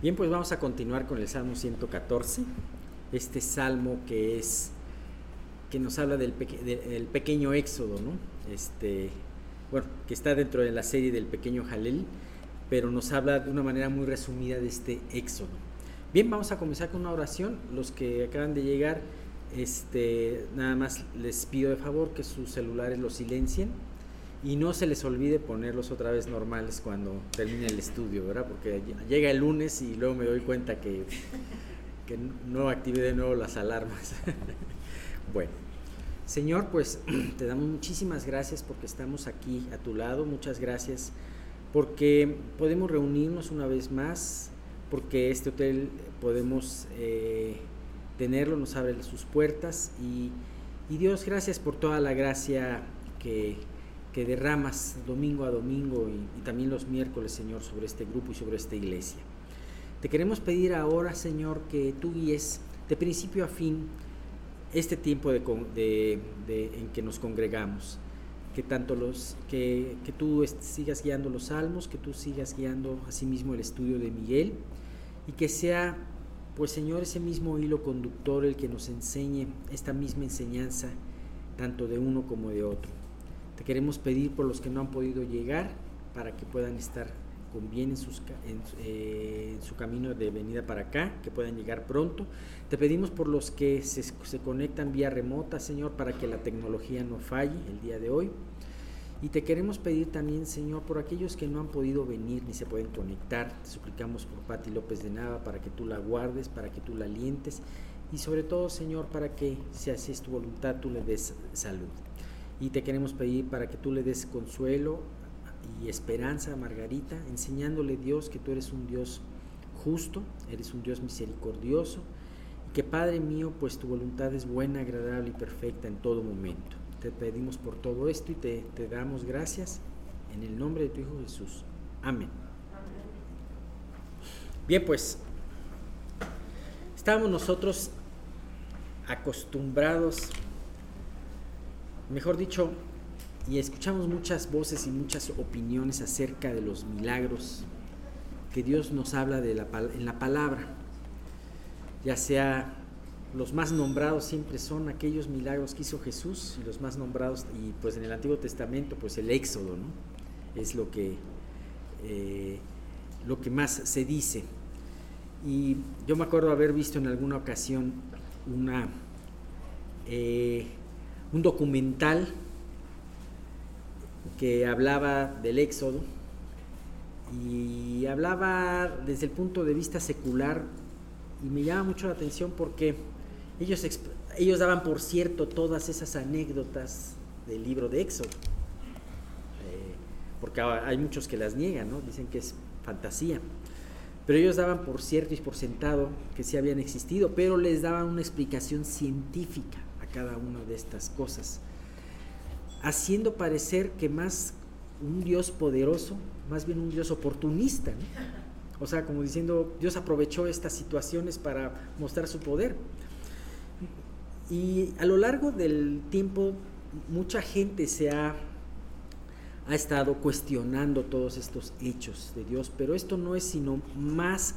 Bien, pues vamos a continuar con el Salmo 114, este salmo que es que nos habla del, pequeño éxodo, ¿no? Este, bueno, que está dentro de la serie del pequeño Jalel, pero nos habla de una manera muy resumida de este éxodo. Bien, vamos a comenzar con una oración. Los que acaban de llegar, este, nada más les pido de favor que sus celulares los silencien y no se les olvide ponerlos otra vez normales cuando termine el estudio, ¿verdad? Porque llega el lunes y luego me doy cuenta que, no activé de nuevo las alarmas. bueno, Señor, pues te damos muchísimas gracias porque estamos aquí a tu lado, muchas gracias porque podemos reunirnos una vez más, porque este hotel podemos eh, tenerlo, nos abre sus puertas y Dios, gracias por toda la gracia que que derramas domingo a domingo y, también los miércoles, Señor, sobre este grupo y sobre esta iglesia. Te queremos pedir ahora, Señor, que tú guíes de principio a fin este tiempo de, en que nos congregamos. Que tanto los que, que tú sigas guiando los salmos, que tú sigas guiando asimismo el estudio de Miguel y que sea, pues Señor, ese mismo hilo conductor el que nos enseñe esta misma enseñanza, tanto de uno como de otro. Te queremos pedir por los que no han podido llegar para que puedan estar con bien eh, en, su camino de venida para acá, que puedan llegar pronto. Te pedimos por los que se, se, conectan vía remota, Señor, para que la tecnología no falle el día de hoy. Y te queremos pedir también, Señor, por aquellos que no han podido venir ni se pueden conectar. Te suplicamos por Pati López de Nava para que tú la guardes, para que tú la alientes y sobre todo, Señor, para que, si así es tu voluntad, tú le des salud. Y te queremos pedir para que tú le des consuelo y esperanza a Margarita, enseñándole Dios que tú eres un Dios justo, eres un Dios misericordioso, y que Padre mío, pues tu voluntad es buena, agradable y perfecta en todo momento. Te pedimos por todo esto y te, te damos gracias en el nombre de tu Hijo Jesús. Amén. Bien, pues estamos nosotros acostumbrados mejor dicho, y escuchamos muchas voces y muchas opiniones acerca de los milagros que Dios nos habla de la, en la palabra, ya sea los más nombrados siempre son aquellos milagros que hizo Jesús y los más nombrados y pues en el Antiguo Testamento pues el Éxodo no es lo que eh, lo que más se dice. Y yo me acuerdo haber visto en alguna ocasión una eh, un documental que hablaba del éxodo y hablaba desde el punto de vista secular y me llama mucho la atención porque ellos, ellos daban por cierto todas esas anécdotas del libro de Éxodo, eh, porque hay muchos que las niegan, ¿no? dicen que es fantasía, pero ellos daban por cierto y por sentado que sí habían existido, pero les daban una explicación científica cada una de estas cosas, haciendo parecer que más un Dios poderoso, más bien un Dios oportunista, o sea, como diciendo, Dios aprovechó estas situaciones para mostrar su poder. Y a lo largo del tiempo, mucha gente se ha, ha estado cuestionando todos estos hechos de Dios, pero esto no es sino más,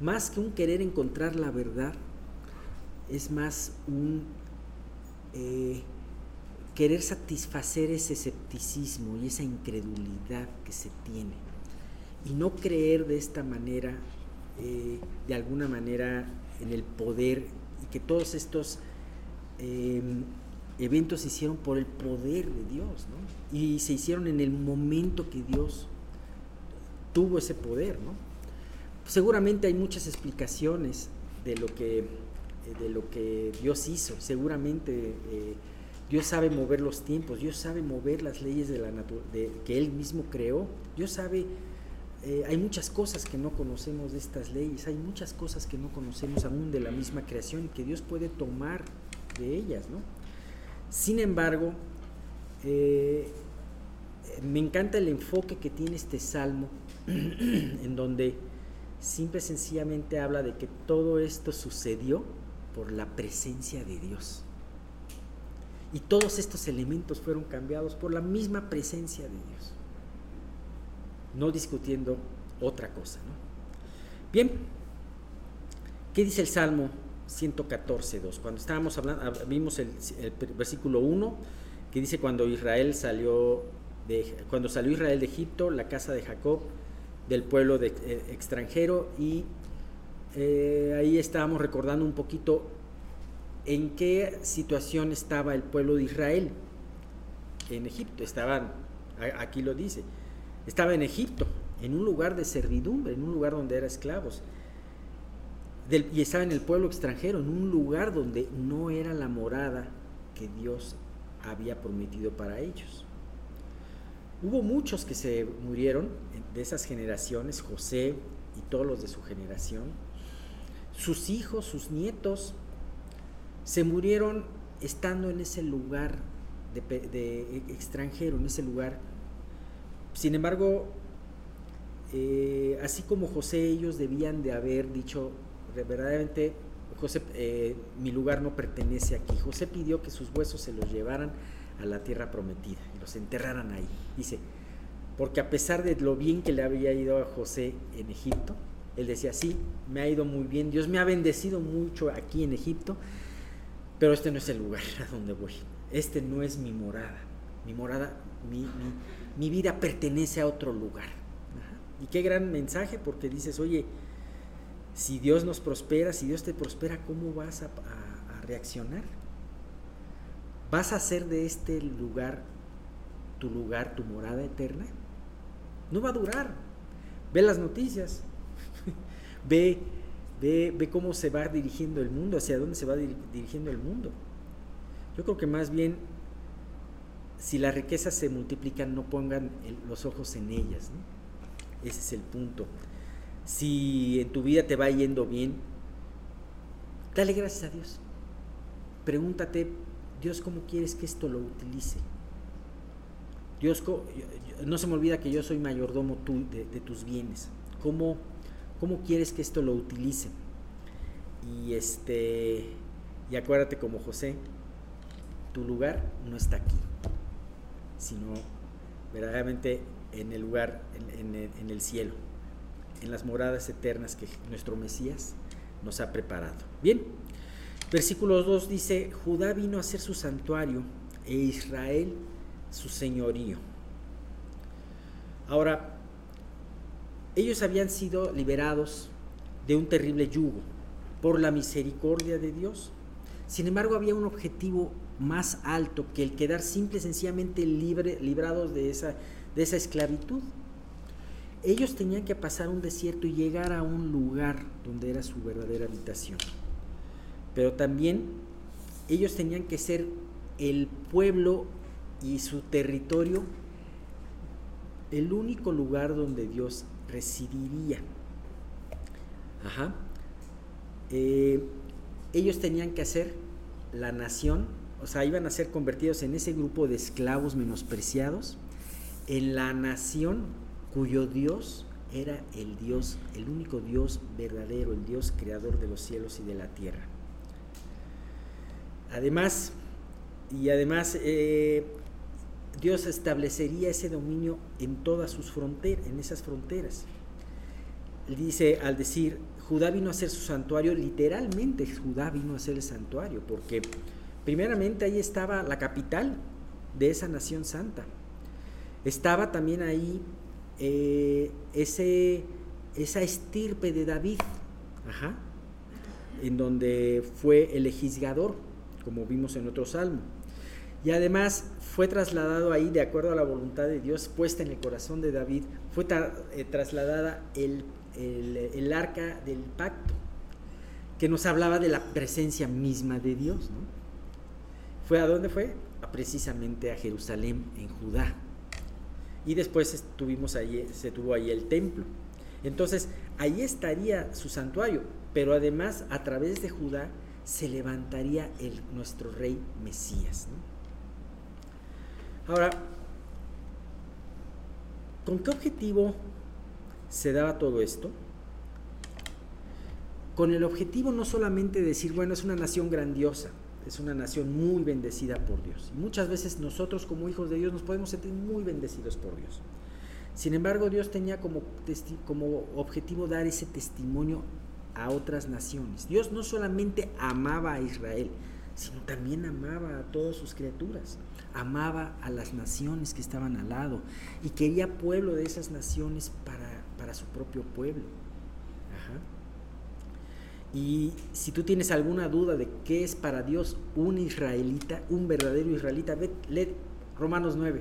más que un querer encontrar la verdad, es más un eh, querer satisfacer ese escepticismo y esa incredulidad que se tiene. Y no creer de esta manera, eh, de alguna manera, en el poder y que todos estos em, eventos se hicieron por el poder de Dios, Y se hicieron en el momento que Dios tuvo ese poder, ¿no? Seguramente hay muchas explicaciones de lo que de lo que Dios hizo. Seguramente eh, Dios sabe mover los tiempos, Dios sabe mover las leyes de la de, que Él mismo creó. Dios sabe, eh, hay muchas cosas que no conocemos de estas leyes, hay muchas cosas que no conocemos aún de la misma creación que Dios puede tomar de ellas. ¿no? Sin embargo, me encanta el enfoque que tiene este salmo, en donde simple y sencillamente habla de que todo esto sucedió por la presencia de Dios. Y todos estos elementos fueron cambiados por la misma presencia de Dios. No discutiendo otra cosa. Bien, ¿qué dice el Salmo 114, 2? Cuando estábamos hablando, vimos el, versículo 1, que dice cuando Israel salió de, cuando salió Israel de Egipto, la casa de Jacob, del pueblo eh, extranjero, y eh, ahí estábamos recordando un poquito en qué situación estaba el pueblo de Israel en Egipto. Estaban, aquí lo dice, estaba en Egipto, en un lugar de servidumbre, en un lugar donde eran esclavos. y estaba en el pueblo extranjero, en un lugar donde no era la morada que Dios había prometido para ellos. Hubo muchos que se murieron de esas generaciones, José y todos los de su generación. Sus hijos, sus nietos, se murieron estando en ese lugar de, extranjero, en ese lugar. Sin embargo, eh, así como José, ellos debían de haber dicho, verdaderamente, José, eh, mi lugar no pertenece aquí. José pidió que sus huesos se los llevaran a la tierra prometida y los enterraran ahí. Dice, porque a pesar de lo bien que le había ido a José en Egipto, él decía, sí, me ha ido muy bien, Dios me ha bendecido mucho aquí en Egipto, pero este no es el lugar a donde voy, este no es mi morada, mi morada, mi, vida pertenece a otro lugar. Y qué gran mensaje, porque dices, oye, si Dios nos prospera, si Dios te prospera, ¿cómo vas a reaccionar? ¿Vas a hacer de este lugar tu lugar, tu morada eterna? No va a durar. Ve las noticias. Ve, ve, ve cómo se va dirigiendo el mundo, hacia dónde se va dirigiendo el mundo. Yo creo que más bien, si las riquezas se multiplican, no pongan los ojos en ellas. Ese es el punto. Si en tu vida te va yendo bien, dale gracias a Dios. Pregúntate Dios, ¿cómo quieres que esto lo utilice? Dios, no se me olvida que yo soy mayordomo de, tus bienes. ¿Cómo, ¿Cómo quieres que esto lo utilice? Y este y acuérdate como José, tu lugar no está aquí, sino verdaderamente en el lugar, en, en el cielo, en las moradas eternas que nuestro Mesías nos ha preparado. Bien, Versículo 2 dice, Judá vino a ser su santuario e Israel su señorío. Ahora, ellos habían sido liberados de un terrible yugo por la misericordia de Dios. Sin embargo, había un objetivo más alto que el quedar simple y sencillamente libre, librados de esa, de esa esclavitud. Ellos tenían que pasar un desierto y llegar a un lugar donde era su verdadera habitación pero también ellos tenían que ser el pueblo y su territorio el único lugar donde Dios residiría. Ajá. Eh, ellos tenían que hacer la nación, o sea, iban a ser convertidos en ese grupo de esclavos menospreciados, en la nación cuyo Dios era el Dios, el único Dios verdadero, el Dios creador de los cielos y de la tierra. Además, y además eh, Dios establecería ese dominio en todas sus fronteras, en esas fronteras. Dice al decir, Judá vino a ser su santuario, literalmente Judá vino a ser el santuario, porque primeramente ahí estaba la capital de esa nación santa. Estaba también ahí eh, ese, esa estirpe de David, en donde fue el legislador como vimos en otro salmo. Y además fue trasladado ahí, de acuerdo a la voluntad de Dios puesta en el corazón de David, fue eh, trasladada el, el, arca del pacto, que nos hablaba de la presencia misma de Dios. ¿Fue a dónde fue? precisamente a Jerusalén, en Judá. Y después estuvimos ahí, se tuvo ahí el templo. Entonces, ahí estaría su santuario, pero además a través de Judá se levantaría el, nuestro rey Mesías. Ahora, ¿con qué objetivo se daba todo esto? Con el objetivo no solamente de decir, bueno, es una nación grandiosa, es una nación muy bendecida por Dios. Y muchas veces nosotros como hijos de Dios nos podemos sentir muy bendecidos por Dios. Sin embargo, Dios tenía como, como objetivo dar ese testimonio a otras naciones. Dios no solamente amaba a Israel, sino también amaba a todas sus criaturas. Amaba a las naciones que estaban al lado y quería pueblo de esas naciones para, para su propio pueblo. Y si tú tienes alguna duda de qué es para Dios un israelita, un verdadero israelita, ve, lee Romanos 9.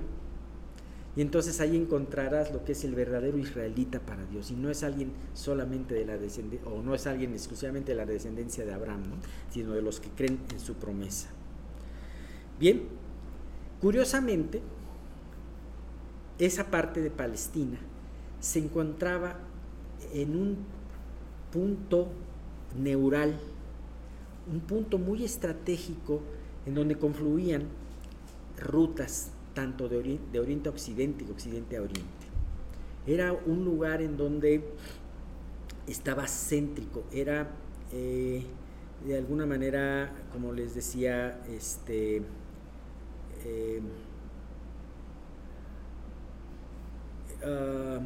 Y entonces ahí encontrarás lo que es el verdadero israelita para Dios. Y no es alguien solamente de la descendencia, o no es alguien exclusivamente de la descendencia de Abraham, sino de los que creen en su promesa. Bien, curiosamente, esa parte de Palestina se encontraba en un punto neural, un punto muy estratégico en donde confluían rutas tanto de oriente, a occidente y occidente a oriente. Era un lugar en donde estaba céntrico, era eh, de alguna manera, como les decía, este, eh, ah,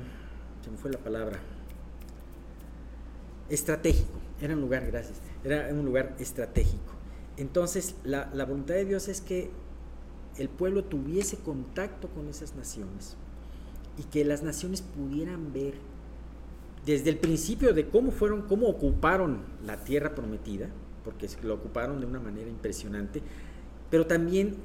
se me fue la palabra, estratégico, era un lugar, gracias, era un lugar estratégico. Entonces, la, la voluntad de Dios es que el pueblo tuviese contacto con esas naciones y que las naciones pudieran ver desde el principio de cómo fueron, cómo ocuparon la tierra prometida, porque lo ocuparon de una manera impresionante, pero también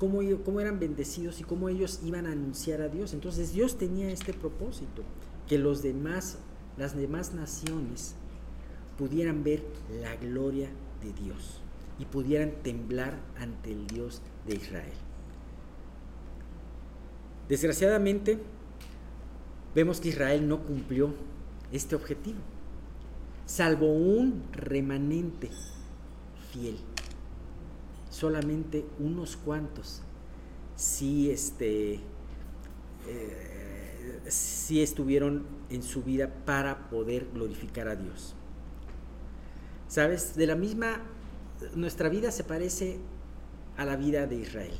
cómo, eran bendecidos y cómo ellos iban a anunciar a Dios. Entonces Dios tenía este propósito, que los demás, las demás naciones pudieran ver la gloria de Dios y pudieran temblar ante el Dios de Israel. Desgraciadamente, vemos que Israel no cumplió este objetivo, salvo un remanente fiel. Solamente unos cuantos sí, este, eh, sí estuvieron en su vida para poder glorificar a Dios. Sabes, de la misma, nuestra vida se parece a la vida de Israel.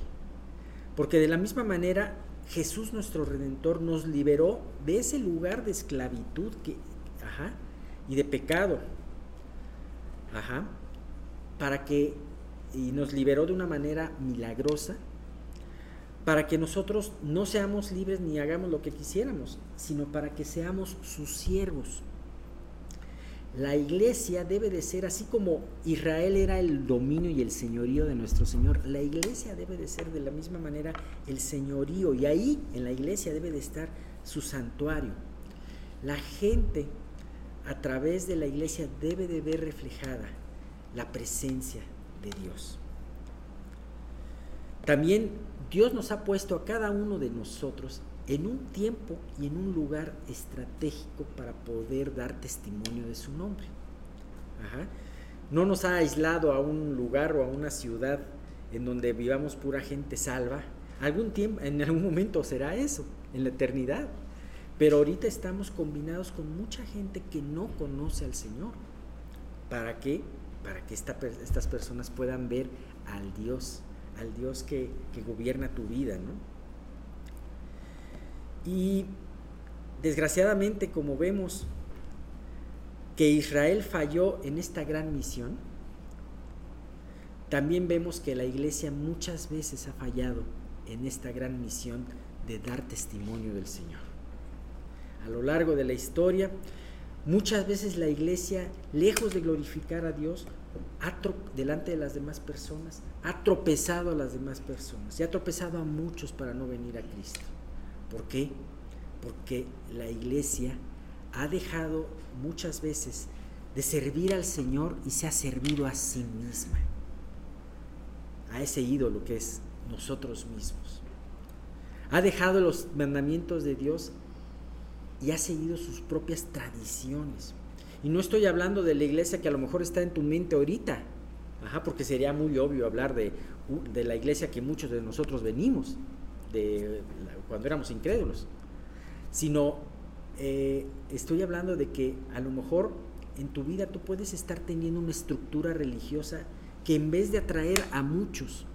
Porque de la misma manera Jesús nuestro Redentor nos liberó de ese lugar de esclavitud que, y de pecado. Ajá, para que, y nos liberó de una manera milagrosa, para que nosotros no seamos libres ni hagamos lo que quisiéramos, sino para que seamos sus siervos. La iglesia debe de ser así como Israel era el dominio y el señorío de nuestro Señor. La iglesia debe de ser de la misma manera el señorío y ahí en la iglesia debe de estar su santuario. La gente a través de la iglesia debe de ver reflejada la presencia de Dios. También Dios nos ha puesto a cada uno de nosotros en un tiempo y en un lugar estratégico para poder dar testimonio de su nombre. No nos ha aislado a un lugar o a una ciudad en donde vivamos pura gente salva. Algún tiempo, en algún momento será eso, en la eternidad. Pero ahorita estamos combinados con mucha gente que no conoce al Señor. ¿Para qué? Para que estas personas puedan ver al Dios, al Dios que, que gobierna tu vida, ¿no? Y desgraciadamente, como vemos que Israel falló en esta gran misión, también vemos que la iglesia muchas veces ha fallado en esta gran misión de dar testimonio del Señor. A lo largo de la historia, muchas veces la iglesia, lejos de glorificar a Dios, ha delante de las demás personas, ha tropezado a las demás personas y ha tropezado a muchos para no venir a Cristo. ¿Por qué? Porque la iglesia ha dejado muchas veces de servir al Señor y se ha servido a sí misma, a ese ídolo que es nosotros mismos. Ha dejado los mandamientos de Dios y ha seguido sus propias tradiciones. Y no estoy hablando de la iglesia que a lo mejor está en tu mente ahorita, Ajá, porque sería muy obvio hablar de, de la iglesia que muchos de nosotros venimos de cuando éramos incrédulos, sino eh, estoy hablando de que a lo mejor en tu vida tú puedes estar teniendo una estructura religiosa que en vez de atraer a muchos,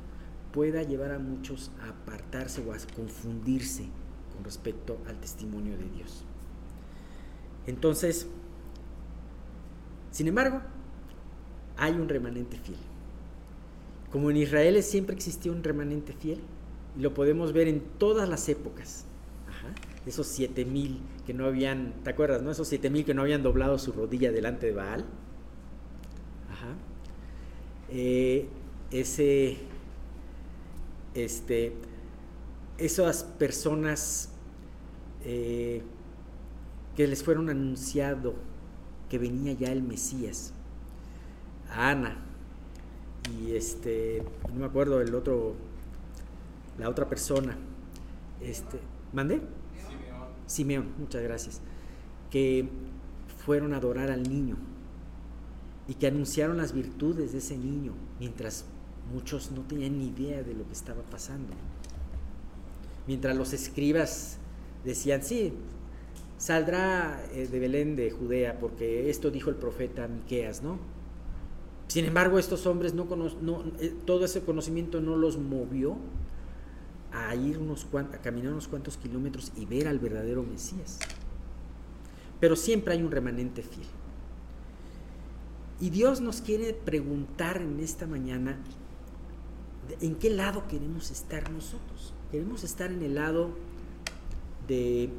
pueda llevar a muchos a apartarse o a confundirse con respecto al testimonio de Dios. Entonces, sin embargo, hay un remanente fiel. Como en Israel siempre existió un remanente fiel, y lo podemos ver en todas las épocas. Esos siete mil que no habían, ¿te acuerdas, no? Esos siete mil que no habían doblado su rodilla delante de Baal. Ajá. Eh, ese, este, esas personas eh, que les fueron anunciado que venía ya el Mesías, Ana y este, no me acuerdo el otro, la otra persona, este, ¿mandé? Simeón. Simeón, muchas gracias, que fueron a adorar al niño y que anunciaron las virtudes de ese niño, mientras muchos no tenían ni idea de lo que estaba pasando. Mientras los escribas decían, sí, saldrá eh, de Belén de Judea, porque esto dijo el profeta Miqueas, ¿no? Sin embargo, estos hombres no, no eh, todo ese conocimiento no los movió a ir unos a caminar unos cuantos kilómetros y ver al verdadero Mesías. Pero siempre hay un remanente fiel. Y Dios nos quiere preguntar en esta mañana en qué lado queremos estar nosotros. ¿Queremos estar en el lado de,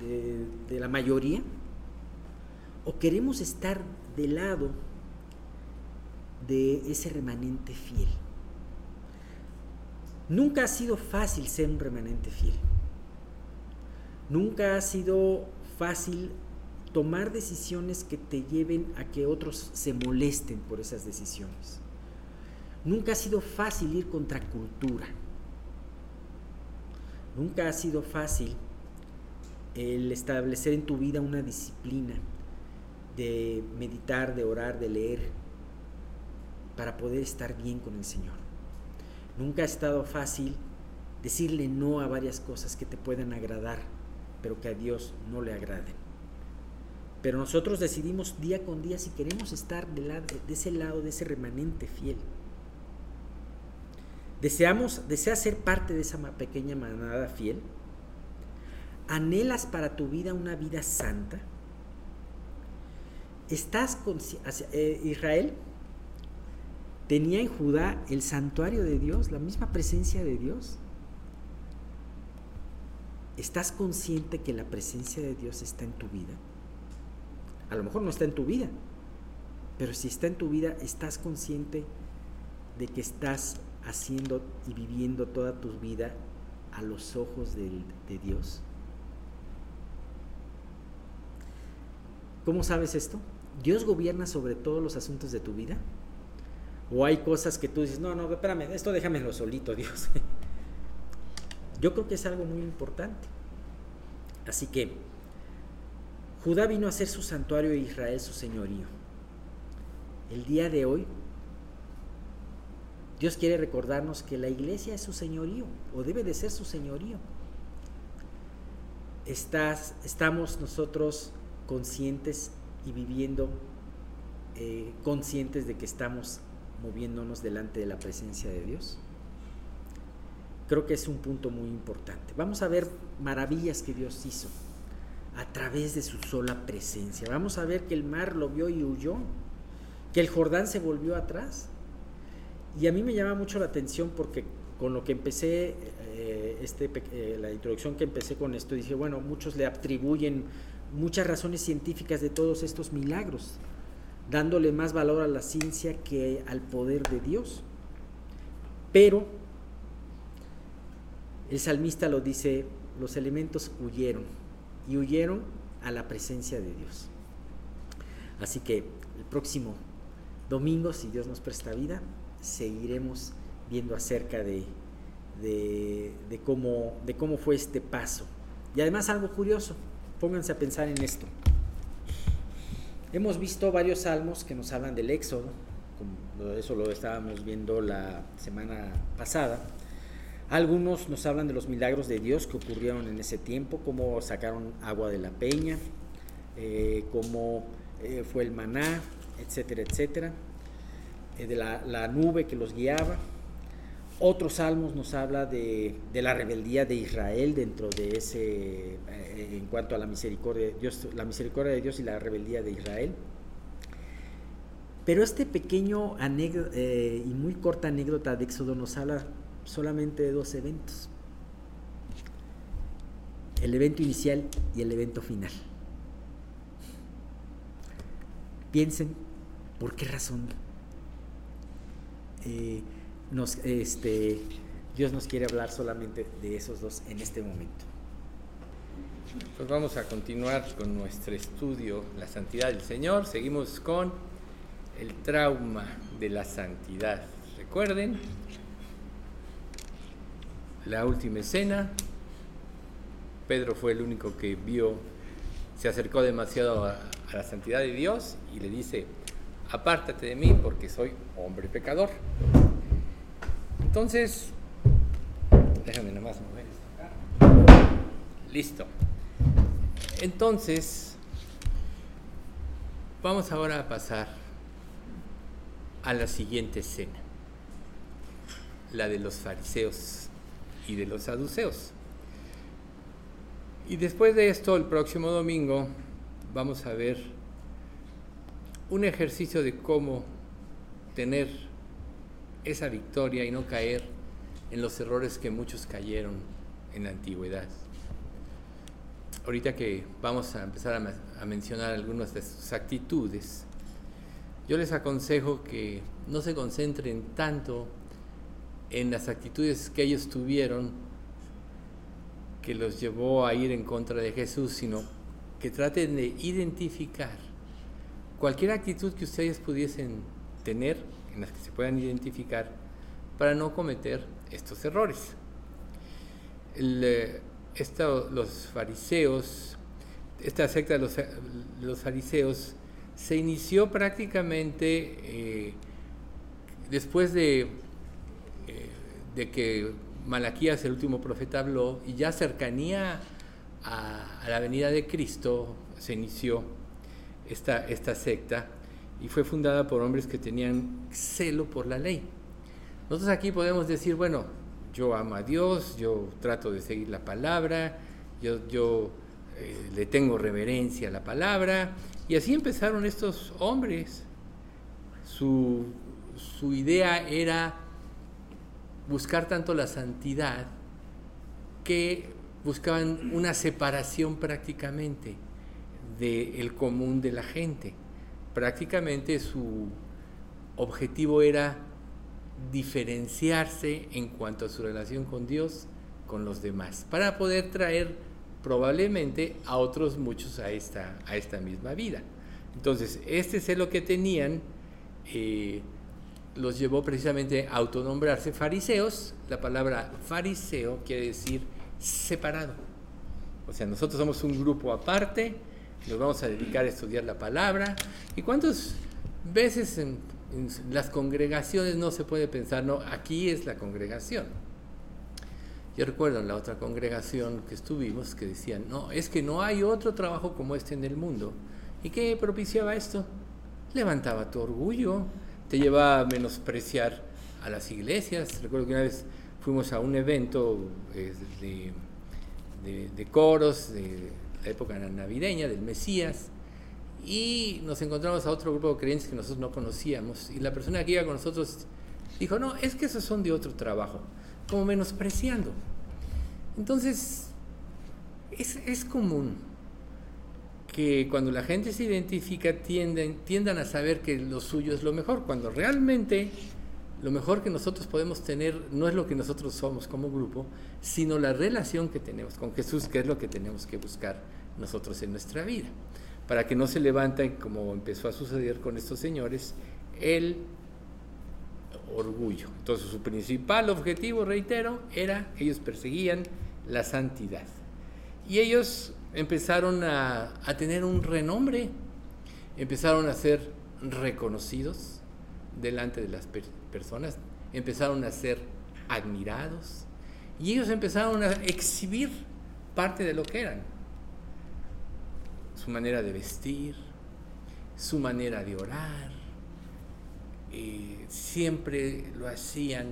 de, la mayoría? ¿O queremos estar del lado de ese remanente fiel? Nunca ha sido fácil ser un remanente fiel. Nunca ha sido fácil tomar decisiones que te lleven a que otros se molesten por esas decisiones. Nunca ha sido fácil ir contra cultura. Nunca ha sido fácil el establecer en tu vida una disciplina de meditar, de orar, de leer, para poder estar bien con el Señor. Nunca ha estado fácil decirle no a varias cosas que te puedan agradar, pero que a Dios no le agraden. Pero nosotros decidimos día con día si queremos estar de, ese lado, de ese remanente fiel. Deseamos, deseas ser parte de esa pequeña manada fiel. ¿Anhelas para tu vida una vida santa? ¿Estás con eh, Israel? Tenía en Judá el santuario de Dios, la misma presencia de Dios. ¿Estás consciente que la presencia de Dios está en tu vida? A lo mejor no está en tu vida, pero si está en tu vida, estás consciente de que estás haciendo y viviendo toda tu vida a los ojos de, de Dios. ¿Cómo sabes esto? ¿Dios gobierna sobre todos los asuntos de tu vida? ¿O hay cosas que tú dices, no, no, espérame, esto déjamelo solito, Dios? Yo creo que es algo muy importante. Así que Judá vino a ser su santuario e Israel su señorío. El día de hoy, Dios quiere recordarnos que la iglesia es su señorío, o debe de ser su señorío. Estás, estamos nosotros conscientes y viviendo eh, conscientes de que estamos moviéndonos delante de la presencia de Dios. Creo que es un punto muy importante. Vamos a ver maravillas que Dios hizo a través de su sola presencia. Vamos a ver que el mar lo vio y huyó, que el Jordán se volvió atrás. Y a mí me llama mucho la atención porque con lo que empecé, eh, este, eh, la introducción que empecé con esto, dije, bueno, muchos le atribuyen muchas razones científicas de todos estos milagros, dándole más valor a la ciencia que al poder de Dios. Pero el salmista lo dice, los elementos huyeron y huyeron a la presencia de Dios. Así que el próximo domingo, si Dios nos presta vida, seguiremos viendo acerca de, de, cómo, de cómo fue este paso. Y además algo curioso, pónganse a pensar en esto. Hemos visto varios salmos que nos hablan del éxodo, como eso lo estábamos viendo la semana pasada, algunos nos hablan de los milagros de Dios que ocurrieron en ese tiempo, cómo sacaron agua de la peña, eh, cómo eh, fue el maná, etcétera, etcétera, eh, de la, la, nube que los guiaba. Otros salmos nos habla de, la rebeldía de Israel dentro de ese, eh, en cuanto a la misericordia de Dios, la misericordia de Dios y la rebeldía de Israel. Pero este pequeño eh, y muy corta anécdota de Éxodo nos habla solamente de dos eventos. El evento inicial y el evento final. Piensen, ¿por qué razón? Eh, nos, este, Dios nos quiere hablar solamente de esos dos en este momento. Pues vamos a continuar con nuestro estudio, la santidad del Señor. Seguimos con el trauma de la santidad. Recuerden, la última escena, Pedro fue el único que vio, se acercó demasiado a, a la santidad de Dios y le dice, apártate de mí porque soy hombre pecador. Entonces, déjame nomás mover Listo. Entonces, vamos ahora a pasar a la siguiente escena, la de los fariseos y de los saduceos. Y después de esto, el próximo domingo, vamos a ver un ejercicio de cómo tener esa victoria y no caer en los errores que muchos cayeron en la antigüedad. Ahorita que vamos a empezar a, mencionar algunas de sus actitudes, yo les aconsejo que no se concentren tanto en las actitudes que ellos tuvieron que los llevó a ir en contra de Jesús, sino que traten de identificar cualquier actitud que ustedes pudiesen tener en las que se puedan identificar para no cometer estos errores. Eh, los fariseos, esta secta de los, fariseos se inició prácticamente eh, después de, eh, de que Malaquías, el último profeta, habló y ya cercanía a, la venida de Cristo se inició esta, esta secta y fue fundada por hombres que tenían celo por la ley. Nosotros aquí podemos decir, bueno, yo amo a Dios, yo trato de seguir la palabra, yo, eh, le tengo reverencia a la palabra, y así empezaron estos hombres. Su, su idea era buscar tanto la santidad que buscaban una separación prácticamente del común de la gente prácticamente su objetivo era diferenciarse en cuanto a su relación con Dios, con los demás, para poder traer probablemente a otros muchos a esta, a esta misma vida. Entonces, este celo que tenían eh, los llevó precisamente a autonombrarse fariseos. La palabra fariseo quiere decir separado. O sea, nosotros somos un grupo aparte, nos vamos a dedicar a estudiar la palabra. ¿Y cuántas veces en, las congregaciones no se puede pensar, no, aquí es la congregación? Yo recuerdo en la otra congregación que estuvimos que decían, no, es que no hay otro trabajo como este en el mundo. ¿Y qué propiciaba esto? Levantaba tu orgullo, te llevaba a menospreciar a las iglesias. Recuerdo que una vez fuimos a un evento eh, de, de coros, de época navideña del Mesías, y nos encontramos a otro grupo de creyentes que nosotros no conocíamos, y la persona que iba con nosotros dijo, no, es que esos son de otro trabajo, como menospreciando. Entonces, es, es común que cuando la gente se identifica tienden, tiendan a saber que lo suyo es lo mejor, cuando realmente lo mejor que nosotros podemos tener no es lo que nosotros somos como grupo, sino la relación que tenemos con Jesús, que es lo que tenemos que buscar nosotros en nuestra vida, para que no se levante, como empezó a suceder con estos señores, el orgullo. Entonces su principal objetivo, reitero, era, ellos perseguían la santidad. Y ellos empezaron a tener un renombre, empezaron a ser reconocidos delante de las personas, empezaron a ser admirados y ellos empezaron a exhibir parte de lo que eran su manera de vestir, su manera de orar. Eh, siempre lo hacían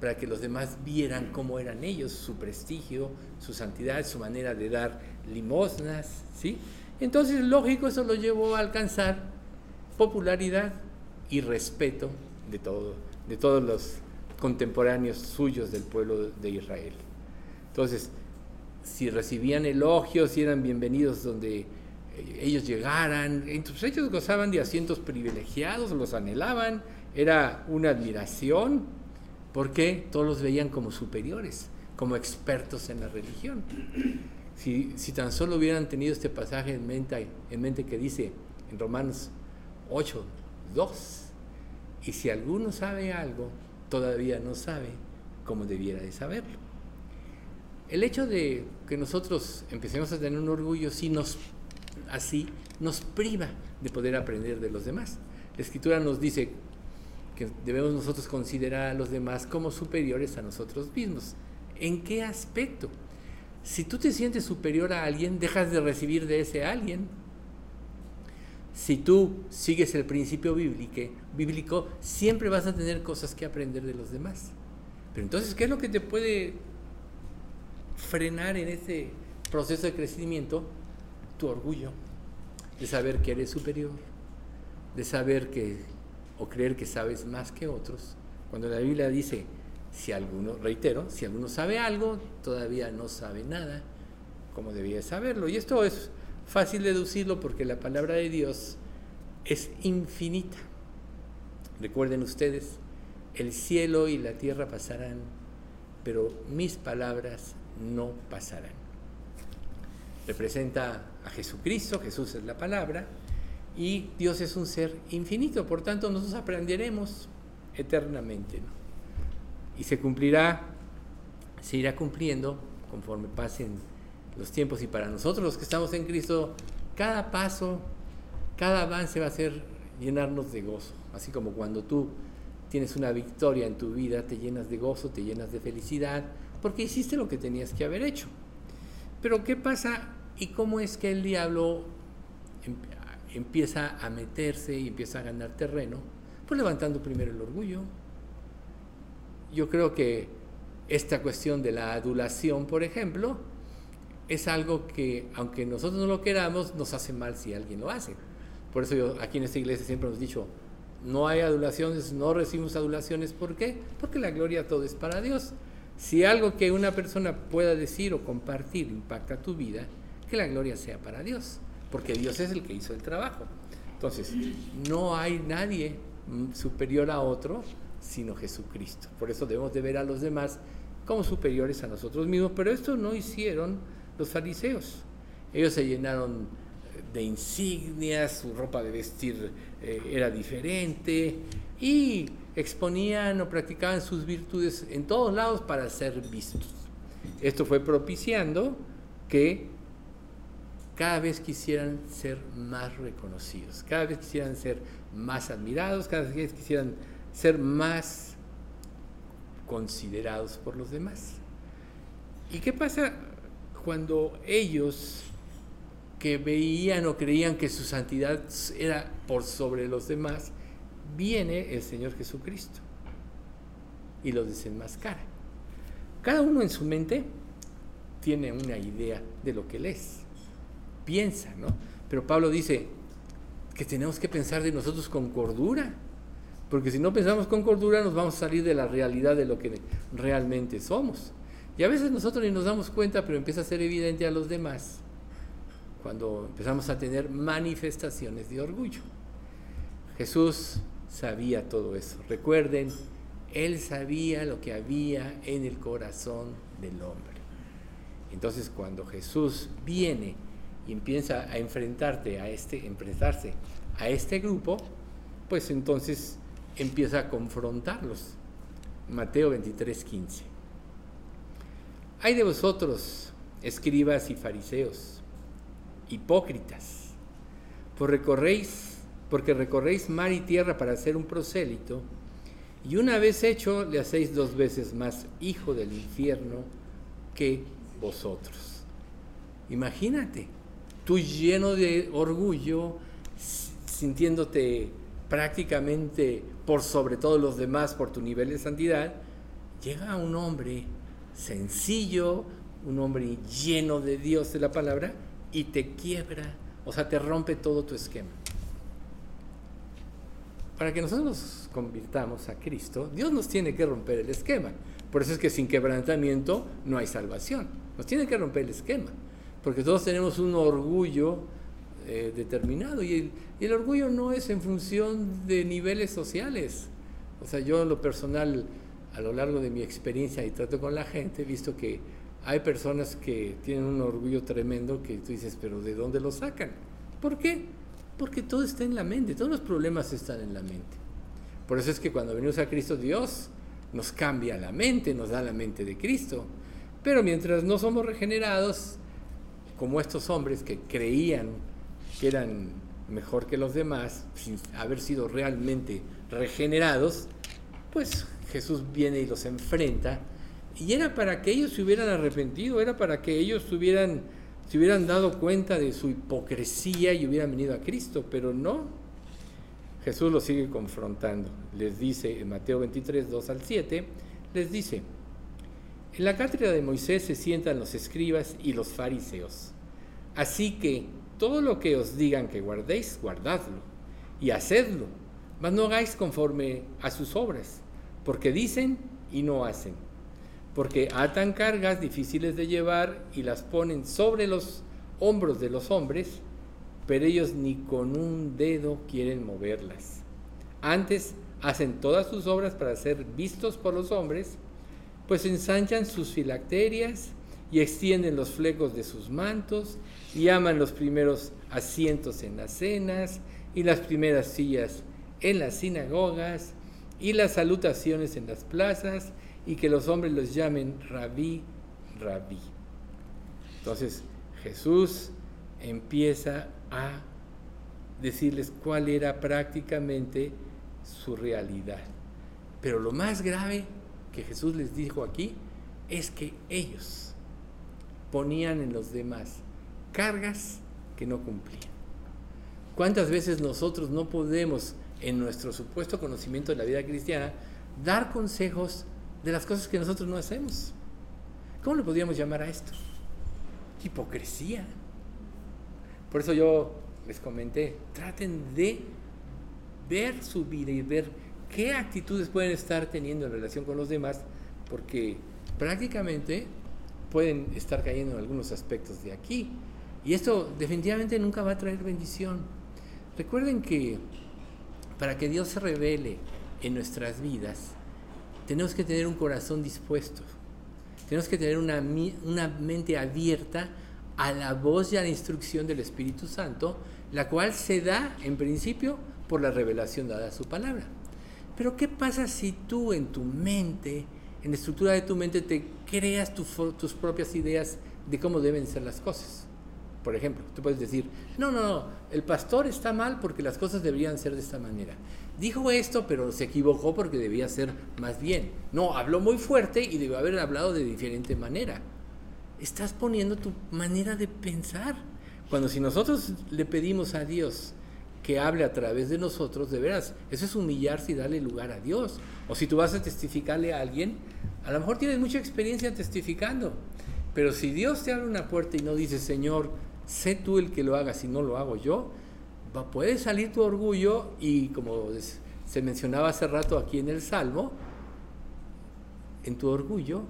para que los demás vieran cómo eran ellos, su prestigio, su santidad, su manera de dar limosnas, ¿sí? Entonces, lógico, eso lo llevó a alcanzar popularidad y respeto de, todo, de todos los contemporáneos suyos del pueblo de Israel. Entonces, si recibían elogios, eran bienvenidos donde ellos llegaran, entonces ellos gozaban de asientos privilegiados, los anhelaban, era una admiración, porque todos los veían como superiores, como expertos en la religión. Si, si tan solo hubieran tenido este pasaje en mente, en mente que dice en Romanos 8, 2, y si alguno sabe algo, todavía no sabe como debiera de saberlo. El hecho de que nosotros empecemos a tener un orgullo sí nos así nos priva de poder aprender de los demás. La escritura nos dice que debemos nosotros considerar a los demás como superiores a nosotros mismos. ¿En qué aspecto? Si tú te sientes superior a alguien, dejas de recibir de ese alguien. Si tú sigues el principio bíblico, bíblico, siempre vas a tener cosas que aprender de los demás. Pero entonces, ¿qué es lo que te puede frenar en ese proceso de crecimiento? Tu orgullo, de saber que eres superior, de saber que o creer que sabes más que otros. Cuando la Biblia dice, si alguno, reitero, si alguno sabe algo, todavía no sabe nada, como debía saberlo. Y esto es fácil deducirlo porque la palabra de Dios es infinita. Recuerden ustedes, el cielo y la tierra pasarán, pero mis palabras no pasarán representa a Jesucristo, Jesús es la palabra, y Dios es un ser infinito, por tanto nosotros aprenderemos eternamente. Y se cumplirá, se irá cumpliendo conforme pasen los tiempos y para nosotros los que estamos en Cristo, cada paso, cada avance va a ser llenarnos de gozo, así como cuando tú tienes una victoria en tu vida, te llenas de gozo, te llenas de felicidad, porque hiciste lo que tenías que haber hecho. Pero ¿qué pasa y cómo es que el diablo em, empieza a meterse y empieza a ganar terreno? Pues levantando primero el orgullo. Yo creo que esta cuestión de la adulación, por ejemplo, es algo que, aunque nosotros no lo queramos, nos hace mal si alguien lo hace. Por eso yo aquí en esta iglesia siempre hemos dicho, no hay adulaciones, no recibimos adulaciones. ¿Por qué? Porque la gloria todo es para Dios. Si algo que una persona pueda decir o compartir impacta tu vida, que la gloria sea para Dios, porque Dios es el que hizo el trabajo. Entonces, no hay nadie superior a otro sino Jesucristo. Por eso debemos de ver a los demás como superiores a nosotros mismos, pero esto no hicieron los fariseos. Ellos se llenaron de insignias, su ropa de vestir eh, era diferente y exponían o practicaban sus virtudes en todos lados para ser vistos. Esto fue propiciando que cada vez quisieran ser más reconocidos, cada vez quisieran ser más admirados, cada vez quisieran ser más considerados por los demás. ¿Y qué pasa cuando ellos que veían o creían que su santidad era por sobre los demás, viene el Señor Jesucristo y lo desenmascara. Cada uno en su mente tiene una idea de lo que él es, piensa, ¿no? Pero Pablo dice que tenemos que pensar de nosotros con cordura, porque si no pensamos con cordura nos vamos a salir de la realidad de lo que realmente somos. Y a veces nosotros ni nos damos cuenta, pero empieza a ser evidente a los demás cuando empezamos a tener manifestaciones de orgullo. Jesús sabía todo eso. Recuerden, Él sabía lo que había en el corazón del hombre. Entonces cuando Jesús viene y empieza a enfrentarte a este, enfrentarse a este grupo, pues entonces empieza a confrontarlos. Mateo 23, 15. Hay de vosotros, escribas y fariseos, hipócritas, pues recorréis porque recorréis mar y tierra para hacer un prosélito, y una vez hecho le hacéis dos veces más hijo del infierno que vosotros. Imagínate, tú lleno de orgullo, sintiéndote prácticamente por sobre todos los demás por tu nivel de santidad, llega un hombre sencillo, un hombre lleno de Dios de la palabra, y te quiebra, o sea, te rompe todo tu esquema. Para que nosotros nos convirtamos a Cristo, Dios nos tiene que romper el esquema. Por eso es que sin quebrantamiento no hay salvación. Nos tiene que romper el esquema. Porque todos tenemos un orgullo eh, determinado. Y el, y el orgullo no es en función de niveles sociales. O sea, yo en lo personal, a lo largo de mi experiencia y trato con la gente, he visto que hay personas que tienen un orgullo tremendo que tú dices, pero ¿de dónde lo sacan? ¿Por qué? Porque todo está en la mente, todos los problemas están en la mente. Por eso es que cuando venimos a Cristo, Dios nos cambia la mente, nos da la mente de Cristo. Pero mientras no somos regenerados, como estos hombres que creían que eran mejor que los demás, sin haber sido realmente regenerados, pues Jesús viene y los enfrenta y era para que ellos se hubieran arrepentido, era para que ellos se hubieran, dado cuenta de su hipocresía y hubieran venido a Cristo, pero no. Jesús los sigue confrontando. Les dice en Mateo 23, 2 al 7, les dice, en la cátedra de Moisés se sientan los escribas y los fariseos. Así que todo lo que os digan que guardéis, guardadlo y hacedlo, mas no hagáis conforme a sus obras, porque dicen y no hacen porque atan cargas difíciles de llevar y las ponen sobre los hombros de los hombres, pero ellos ni con un dedo quieren moverlas. Antes hacen todas sus obras para ser vistos por los hombres, pues ensanchan sus filacterias y extienden los flecos de sus mantos y aman los primeros asientos en las cenas y las primeras sillas en las sinagogas y las salutaciones en las plazas y que los hombres los llamen rabí, rabí. Entonces Jesús empieza a decirles cuál era prácticamente su realidad. Pero lo más grave que Jesús les dijo aquí es que ellos ponían en los demás cargas que no cumplían. ¿Cuántas veces nosotros no podemos, en nuestro supuesto conocimiento de la vida cristiana, dar consejos de las cosas que nosotros no hacemos. ¿Cómo le podríamos llamar a esto? Hipocresía. Por eso yo les comenté, traten de ver su vida y ver qué actitudes pueden estar teniendo en relación con los demás, porque prácticamente pueden estar cayendo en algunos aspectos de aquí. Y esto definitivamente nunca va a traer bendición. Recuerden que para que Dios se revele en nuestras vidas, tenemos que tener un corazón dispuesto, tenemos que tener una, una mente abierta a la voz y a la instrucción del Espíritu Santo, la cual se da en principio por la revelación dada a su palabra. Pero ¿qué pasa si tú en tu mente, en la estructura de tu mente, te creas tus propias ideas de cómo deben ser las cosas? Por ejemplo, tú puedes decir, no, no, no, el pastor está mal porque las cosas deberían ser de esta manera dijo esto, pero se equivocó porque debía ser más bien. No, habló muy fuerte y debió haber hablado de diferente manera. Estás poniendo tu manera de pensar. Cuando si nosotros le pedimos a Dios que hable a través de nosotros, de veras, eso es humillarse y darle lugar a Dios. O si tú vas a testificarle a alguien, a lo mejor tienes mucha experiencia testificando, pero si Dios te abre una puerta y no dice, Señor, sé tú el que lo haga, si no lo hago yo, puede salir tu orgullo y como se mencionaba hace rato aquí en el Salmo, en tu orgullo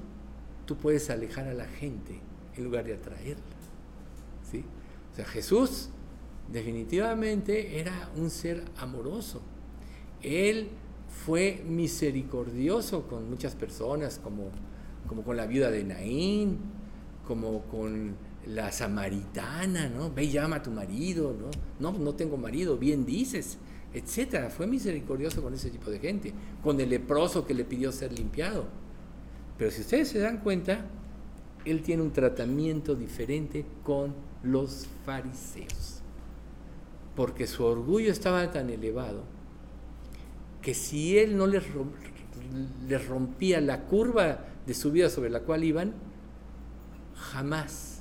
tú puedes alejar a la gente en lugar de atraerla. ¿sí? O sea, Jesús definitivamente era un ser amoroso. Él fue misericordioso con muchas personas, como, con la viuda de Naín, como con la samaritana, ¿no? Ve y llama a tu marido, ¿no? No, no tengo marido, bien dices, etcétera. Fue misericordioso con ese tipo de gente, con el leproso que le pidió ser limpiado. Pero si ustedes se dan cuenta, él tiene un tratamiento diferente con los fariseos. Porque su orgullo estaba tan elevado que si él no les, rompía la curva de su vida sobre la cual iban, jamás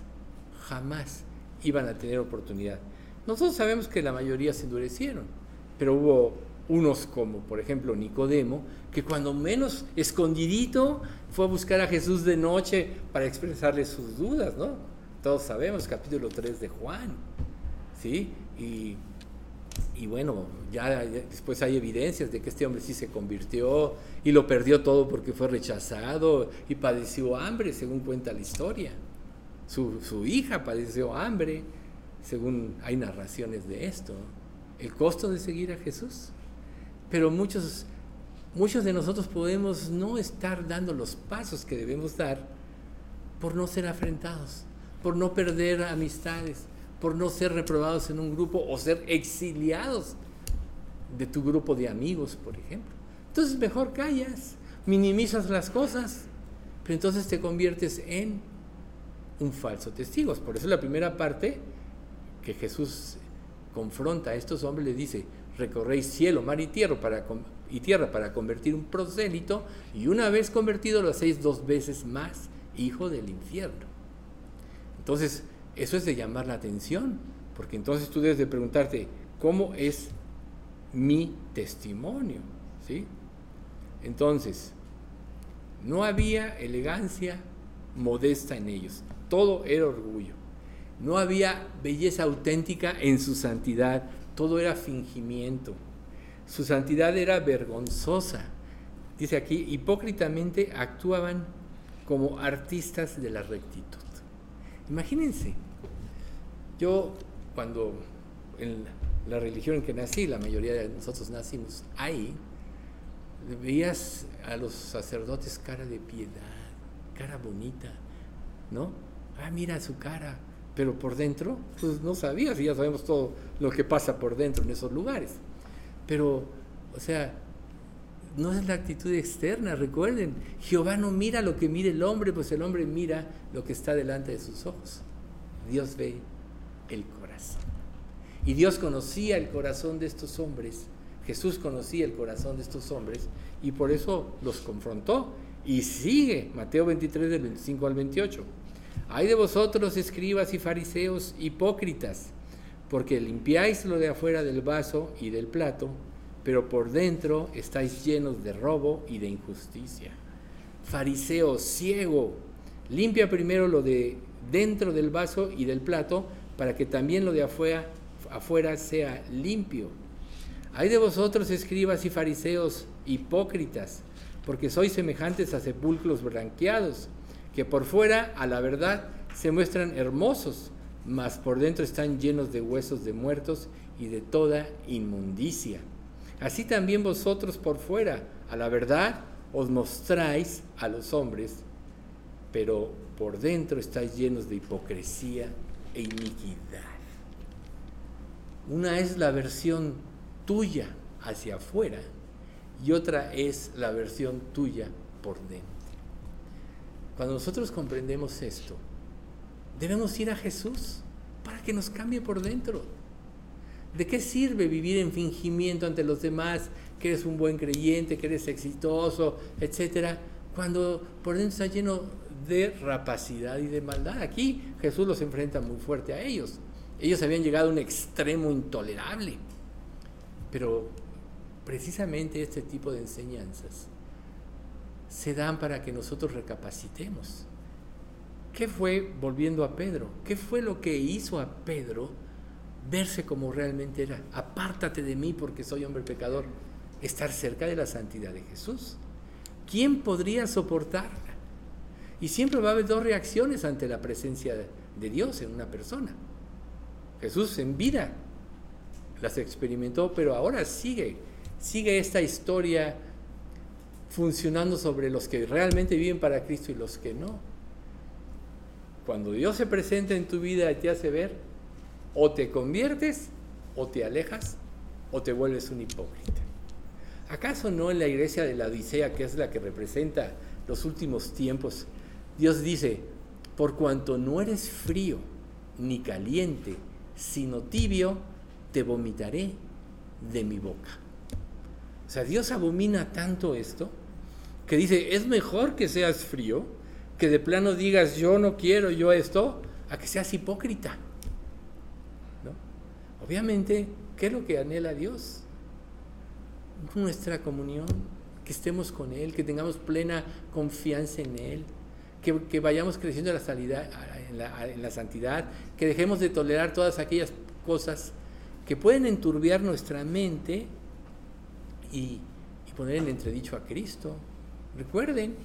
jamás iban a tener oportunidad. Nosotros sabemos que la mayoría se endurecieron, pero hubo unos como por ejemplo Nicodemo, que cuando menos escondidito fue a buscar a Jesús de noche para expresarle sus dudas, ¿no? Todos sabemos, capítulo 3 de Juan, ¿sí? Y, y bueno, ya, después hay evidencias de que este hombre sí se convirtió y lo perdió todo porque fue rechazado y padeció hambre, según cuenta la historia. Su, su hija padeció hambre, según hay narraciones de esto. El costo de seguir a Jesús. Pero muchos, muchos de nosotros podemos no estar dando los pasos que debemos dar por no ser afrentados, por no perder amistades, por no ser reprobados en un grupo o ser exiliados de tu grupo de amigos, por ejemplo. Entonces mejor callas, minimizas las cosas, pero entonces te conviertes en un falso testigo. Por eso la primera parte que Jesús confronta a estos hombres le dice, recorréis cielo, mar y tierra para, y tierra para convertir un prosélito y una vez convertido lo hacéis dos veces más hijo del infierno. Entonces, eso es de llamar la atención, porque entonces tú debes de preguntarte, ¿cómo es mi testimonio? ¿Sí? Entonces, no había elegancia modesta en ellos, todo era orgullo. No había belleza auténtica en su santidad, todo era fingimiento. Su santidad era vergonzosa. Dice aquí, hipócritamente actuaban como artistas de la rectitud. Imagínense, yo cuando en la religión en que nací, la mayoría de nosotros nacimos ahí, veías a los sacerdotes cara de piedad, cara bonita, ¿no? Ah, mira su cara, pero por dentro, pues no sabías, y ya sabemos todo lo que pasa por dentro en esos lugares. Pero, o sea, no es la actitud externa, recuerden, Jehová no mira lo que mira el hombre, pues el hombre mira lo que está delante de sus ojos. Dios ve el corazón. Y Dios conocía el corazón de estos hombres, Jesús conocía el corazón de estos hombres, y por eso los confrontó. Y sigue, Mateo 23 del 25 al 28. Hay de vosotros, escribas y fariseos, hipócritas, porque limpiáis lo de afuera del vaso y del plato, pero por dentro estáis llenos de robo y de injusticia. Fariseo ciego, limpia primero lo de dentro del vaso y del plato, para que también lo de afuera, afuera sea limpio. Hay de vosotros, escribas y fariseos, hipócritas, porque sois semejantes a sepulcros blanqueados que por fuera, a la verdad, se muestran hermosos, mas por dentro están llenos de huesos de muertos y de toda inmundicia. Así también vosotros por fuera, a la verdad, os mostráis a los hombres, pero por dentro estáis llenos de hipocresía e iniquidad. Una es la versión tuya hacia afuera y otra es la versión tuya por dentro. Cuando nosotros comprendemos esto, debemos ir a Jesús para que nos cambie por dentro. ¿De qué sirve vivir en fingimiento ante los demás, que eres un buen creyente, que eres exitoso, etcétera, cuando por dentro está lleno de rapacidad y de maldad? Aquí Jesús los enfrenta muy fuerte a ellos. Ellos habían llegado a un extremo intolerable. Pero precisamente este tipo de enseñanzas se dan para que nosotros recapacitemos. ¿Qué fue, volviendo a Pedro, qué fue lo que hizo a Pedro verse como realmente era? Apártate de mí porque soy hombre pecador. Estar cerca de la santidad de Jesús. ¿Quién podría soportarla? Y siempre va a haber dos reacciones ante la presencia de Dios en una persona. Jesús en vida las experimentó, pero ahora sigue, sigue esta historia funcionando sobre los que realmente viven para Cristo y los que no. Cuando Dios se presenta en tu vida y te hace ver, o te conviertes, o te alejas, o te vuelves un hipócrita. ¿Acaso no en la iglesia de la Odisea, que es la que representa los últimos tiempos, Dios dice, por cuanto no eres frío ni caliente, sino tibio, te vomitaré de mi boca. O sea, Dios abomina tanto esto que dice, es mejor que seas frío, que de plano digas yo no quiero yo esto, a que seas hipócrita. ¿No? Obviamente, ¿qué es lo que anhela Dios? nuestra comunión, que estemos con Él, que tengamos plena confianza en Él, que, vayamos creciendo en la, santidad, que dejemos de tolerar todas aquellas cosas que pueden enturbiar nuestra mente y, poner en entredicho a Cristo. Recuerden,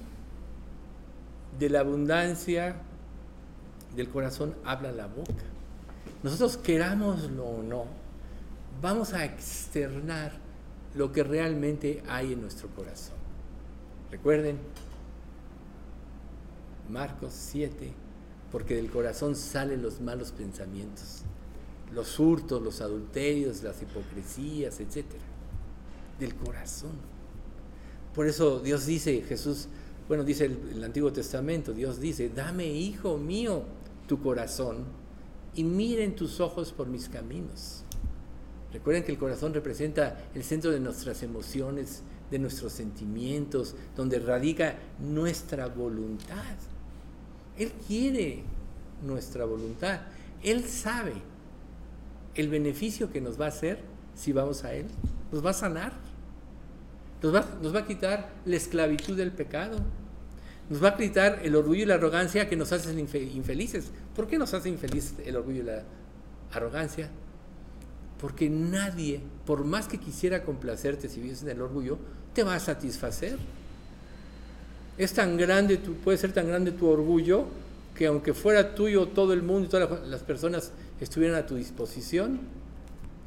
de la abundancia del corazón habla la boca. Nosotros querámoslo o no, vamos a externar lo que realmente hay en nuestro corazón. Recuerden, Marcos 7, porque del corazón salen los malos pensamientos, los hurtos, los adulterios, las hipocresías, etc. Del corazón. Por eso Dios dice, Jesús, bueno, dice el, Antiguo Testamento, Dios dice, dame, hijo mío, tu corazón y miren tus ojos por mis caminos. Recuerden que el corazón representa el centro de nuestras emociones, de nuestros sentimientos, donde radica nuestra voluntad. Él quiere nuestra voluntad. Él sabe el beneficio que nos va a hacer si vamos a Él. Nos va a sanar. Nos va, a quitar la esclavitud del pecado. Nos va a quitar el orgullo y la arrogancia que nos hacen infelices. ¿Por qué nos hace infelices el orgullo y la arrogancia? Porque nadie, por más que quisiera complacerte si vives en el orgullo, te va a satisfacer. Es tan grande, tu, puede ser tan grande tu orgullo que aunque fuera tuyo todo el mundo y todas las personas estuvieran a tu disposición,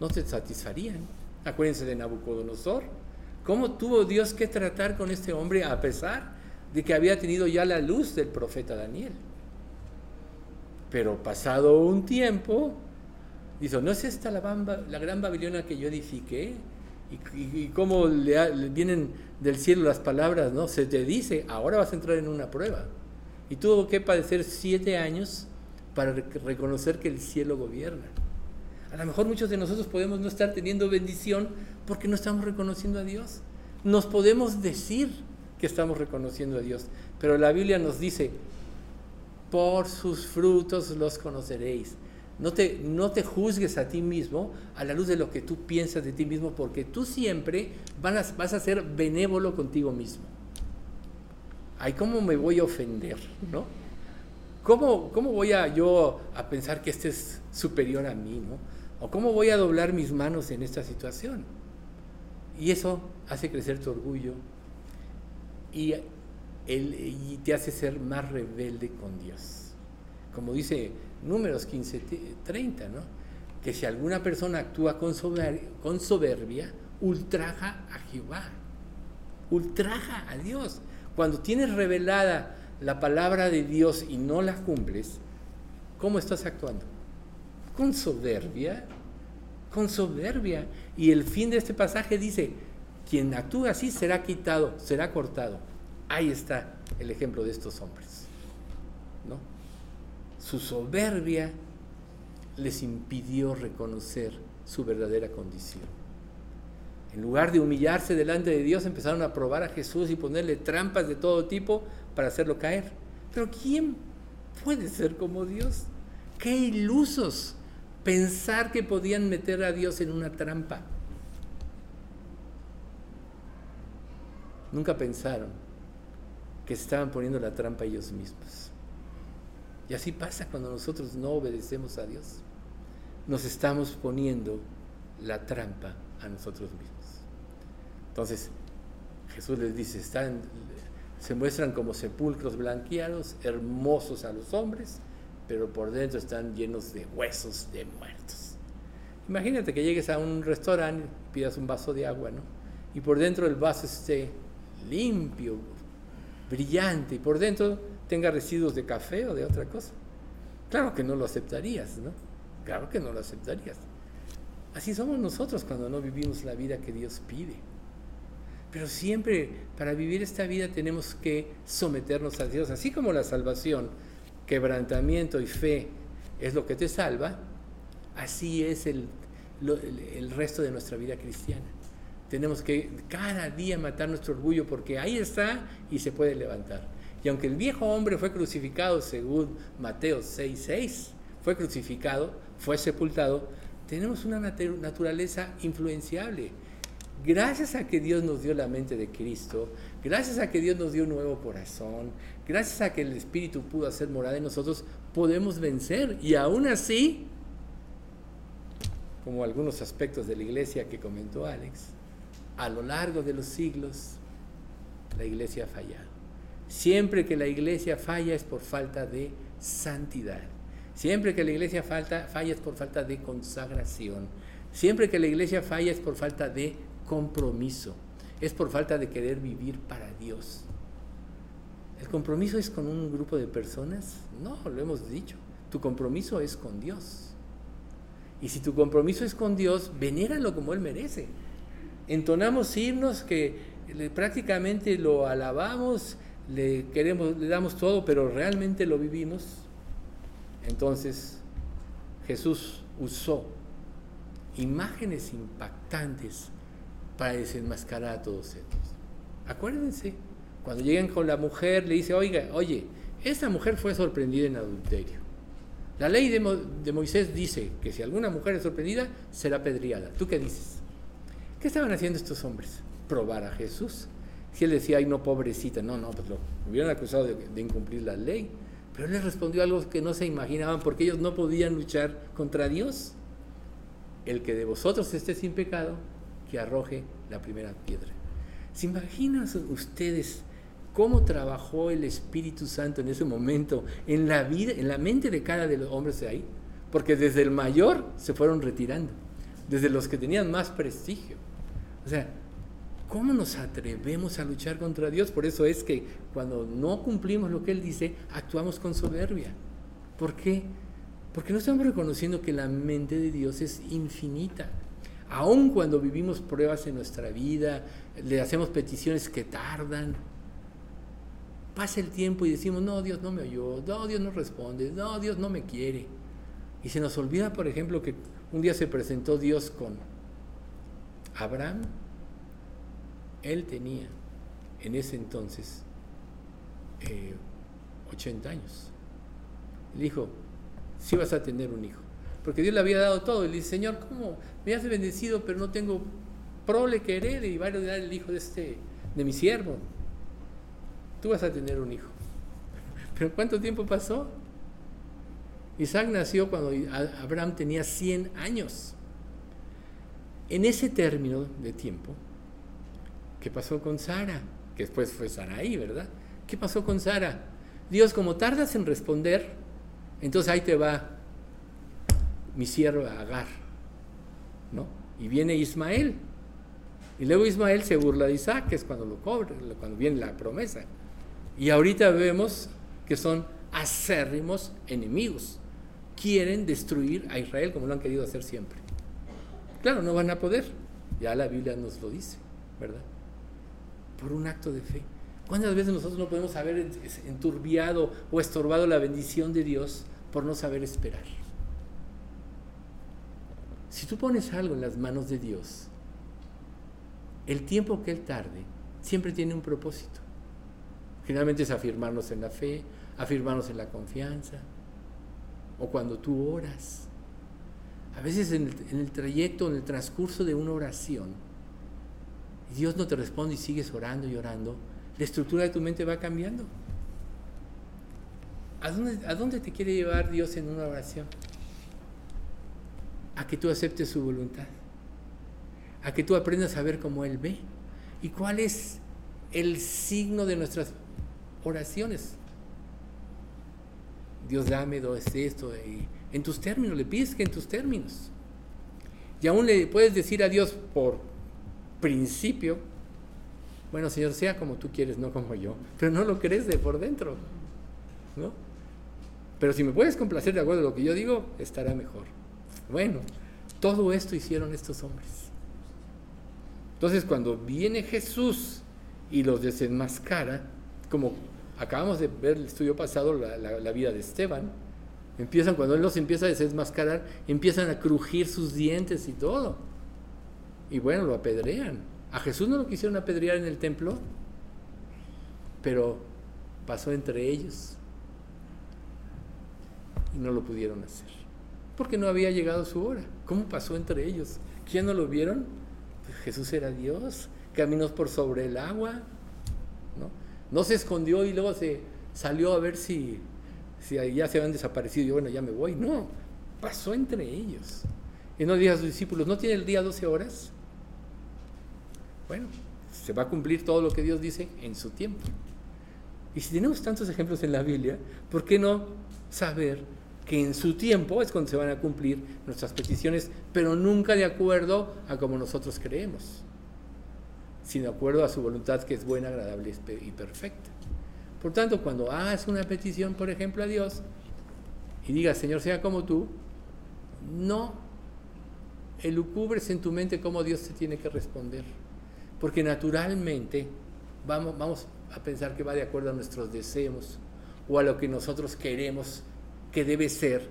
no te satisfarían. Acuérdense de Nabucodonosor. ¿Cómo tuvo Dios que tratar con este hombre a pesar de que había tenido ya la luz del profeta Daniel? Pero pasado un tiempo, dice, ¿no es esta la, la gran Babilonia que yo edifiqué? Y, cómo le, vienen del cielo las palabras, ¿no? Se te dice, ahora vas a entrar en una prueba. Y tuvo que padecer siete años para reconocer que el cielo gobierna. A lo mejor muchos de nosotros podemos no estar teniendo bendición porque no estamos reconociendo a Dios. Nos podemos decir que estamos reconociendo a Dios, pero la Biblia nos dice, por sus frutos los conoceréis. No te, no te juzgues a ti mismo a la luz de lo que tú piensas de ti mismo, porque tú siempre vas a, ser benévolo contigo mismo. Ay, ¿cómo me voy a ofender? ¿No? ¿Cómo, ¿Cómo voy a yo a pensar que este es superior a mí? ¿no? ¿O cómo voy a doblar mis manos en esta situación? Y eso hace crecer tu orgullo y, y te hace ser más rebelde con Dios. Como dice números 15, 30, ¿no? Que si alguna persona actúa con soberbia, con soberbia, ultraja a Jehová, ultraja a Dios. Cuando tienes revelada la palabra de Dios y no la cumples, ¿cómo estás actuando? Con soberbia, con soberbia. Y el fin de este pasaje dice, quien actúa así será quitado, será cortado. Ahí está el ejemplo de estos hombres. Su soberbia les impidió reconocer su verdadera condición. En lugar de humillarse delante de Dios, empezaron a probar a Jesús y ponerle trampas de todo tipo para hacerlo caer. Pero ¿quién puede ser como Dios? Qué ilusos pensar que podían meter a Dios en una trampa. Nunca pensaron que estaban poniendo la trampa ellos mismos. Y así pasa cuando nosotros no obedecemos a Dios. Nos estamos poniendo la trampa a nosotros mismos. Entonces, Jesús les dice, están, se muestran como sepulcros blanqueados, hermosos a los hombres, pero por dentro están llenos de huesos de muertos. Imagínate que llegues a un restaurante, pidas un vaso de agua, ¿no? Y por dentro el vaso esté limpio, brillante, y por dentro tenga residuos de café o de otra cosa. Claro que no lo aceptarías, ¿no? Claro que no lo aceptarías. Así somos nosotros cuando no vivimos la vida que Dios pide. Pero siempre para vivir esta vida tenemos que someternos a Dios, así como la salvación, quebrantamiento y fe es lo que te salva, así es el, el resto de nuestra vida cristiana. Tenemos que cada día matar nuestro orgullo porque ahí está y se puede levantar. Y aunque el viejo hombre fue crucificado, según Mateo 6:6, fue crucificado, fue sepultado, tenemos una naturaleza influenciable. gracias a que Dios nos dio la mente de Cristo, gracias a que Dios nos dio un nuevo corazón, gracias a que el Espíritu pudo hacer morada en nosotros, podemos vencer. Y aún así, como algunos aspectos de la iglesia que comentó Alex, a lo largo de los siglos, la iglesia ha fallado. Siempre que la iglesia falla es por falta de santidad. Siempre que la iglesia falta, falla es por falta de consagración. Siempre que la iglesia falla es por falta de compromiso. Es por falta de querer vivir para Dios. ¿El compromiso es con un grupo de personas? No, lo hemos dicho. Tu compromiso es con Dios. Y si tu compromiso es con Dios, venéralo como Él merece. Entonamos himnos que prácticamente lo alabamos, le queremos, le damos todo, pero realmente lo vivimos. Entonces, Jesús usó imágenes impactantes para desenmascarar a todos estos. Acuérdense, cuando llegan con la mujer, le dice, oiga, oye, esta mujer fue sorprendida en adulterio. La ley de, Moisés dice que si alguna mujer es sorprendida, será apedreada. ¿Tú qué dices? ¿Qué estaban haciendo estos hombres? Probar a Jesús. Si él decía, ay, no, pobrecita, no, no, pues lo hubieran acusado de, incumplir la ley. Pero él les respondió algo que no se imaginaban porque ellos no podían luchar contra Dios. El que de vosotros esté sin pecado, que arroje la primera piedra. ¿Se imaginan ustedes cómo trabajó el Espíritu Santo en ese momento en la vida, en la mente de cada de los hombres de ahí? Porque desde el mayor se fueron retirando, desde los que tenían más prestigio. O sea, ¿cómo nos atrevemos a luchar contra Dios? Por eso es que cuando no cumplimos lo que Él dice, actuamos con soberbia. ¿Por qué? Porque no estamos reconociendo que la mente de Dios es infinita aun cuando vivimos pruebas en nuestra vida, le hacemos peticiones que tardan, pasa el tiempo y decimos, no, Dios no me oyó, no, Dios no responde, no, Dios no me quiere. Y se nos olvida, por ejemplo, que un día se presentó Dios con Abraham. Él tenía en ese entonces 80 eh, años. Le dijo, si vas a tener un hijo. Porque Dios le había dado todo. Y le dice, Señor, ¿cómo me has bendecido, pero no tengo prole que herede? Y va a heredar el hijo de, este, de mi siervo. Tú vas a tener un hijo. ¿Pero cuánto tiempo pasó? Isaac nació cuando Abraham tenía 100 años. En ese término de tiempo, ¿qué pasó con Sara? Que después fue Saraí, ¿verdad? ¿Qué pasó con Sara? Dios, como tardas en responder, entonces ahí te va mi siervo Agar, ¿no? Y viene Ismael. Y luego Ismael se burla de Isaac, que es cuando lo cobra, cuando viene la promesa. Y ahorita vemos que son acérrimos enemigos. Quieren destruir a Israel como lo han querido hacer siempre. Claro, no van a poder. Ya la Biblia nos lo dice, ¿verdad? Por un acto de fe. ¿Cuántas veces nosotros no podemos haber enturbiado o estorbado la bendición de Dios por no saber esperar? Si tú pones algo en las manos de Dios, el tiempo que Él tarde siempre tiene un propósito. Generalmente es afirmarnos en la fe, afirmarnos en la confianza, o cuando tú oras. A veces en el, trayecto, en el transcurso de una oración, Dios no te responde y sigues orando y orando, la estructura de tu mente va cambiando. ¿A dónde, ¿A dónde te quiere llevar Dios en una oración? a que tú aceptes su voluntad, a que tú aprendas a ver cómo Él ve y cuál es el signo de nuestras oraciones. Dios dame esto, y en tus términos, le pides que en tus términos. Y aún le puedes decir a Dios por principio, bueno Señor, sea como tú quieres, no como yo, pero no lo crees de por dentro, ¿no? Pero si me puedes complacer de acuerdo a lo que yo digo, estará mejor. Bueno, todo esto hicieron estos hombres. Entonces cuando viene Jesús y los desenmascara, como acabamos de ver el estudio pasado, la, vida de Esteban, empiezan, cuando él los empieza a desenmascarar, empiezan a crujir sus dientes y todo. Y bueno, lo apedrean. A Jesús no lo quisieron apedrear en el templo, pero pasó entre ellos y no lo pudieron hacer porque no había llegado su hora. ¿Cómo pasó entre ellos? ¿Quién no lo vieron? Jesús era Dios, caminó por sobre el agua, ¿no? No se escondió y luego se salió a ver si, si ya se habían desaparecido y bueno, ya me voy. No, pasó entre ellos. Y no diga a sus discípulos, ¿no tiene el día 12 horas? Bueno, se va a cumplir todo lo que Dios dice en su tiempo. Y si tenemos tantos ejemplos en la Biblia, ¿por qué no saber que en su tiempo es cuando se van a cumplir nuestras peticiones, pero nunca de acuerdo a como nosotros creemos, sino de acuerdo a su voluntad que es buena, agradable y perfecta? Por tanto, cuando hagas una petición, por ejemplo, a Dios, y digas, Señor, sea como tú, no elucubres en tu mente cómo Dios te tiene que responder. Porque naturalmente vamos, vamos a pensar que va de acuerdo a nuestros deseos o a lo que nosotros queremos que debe ser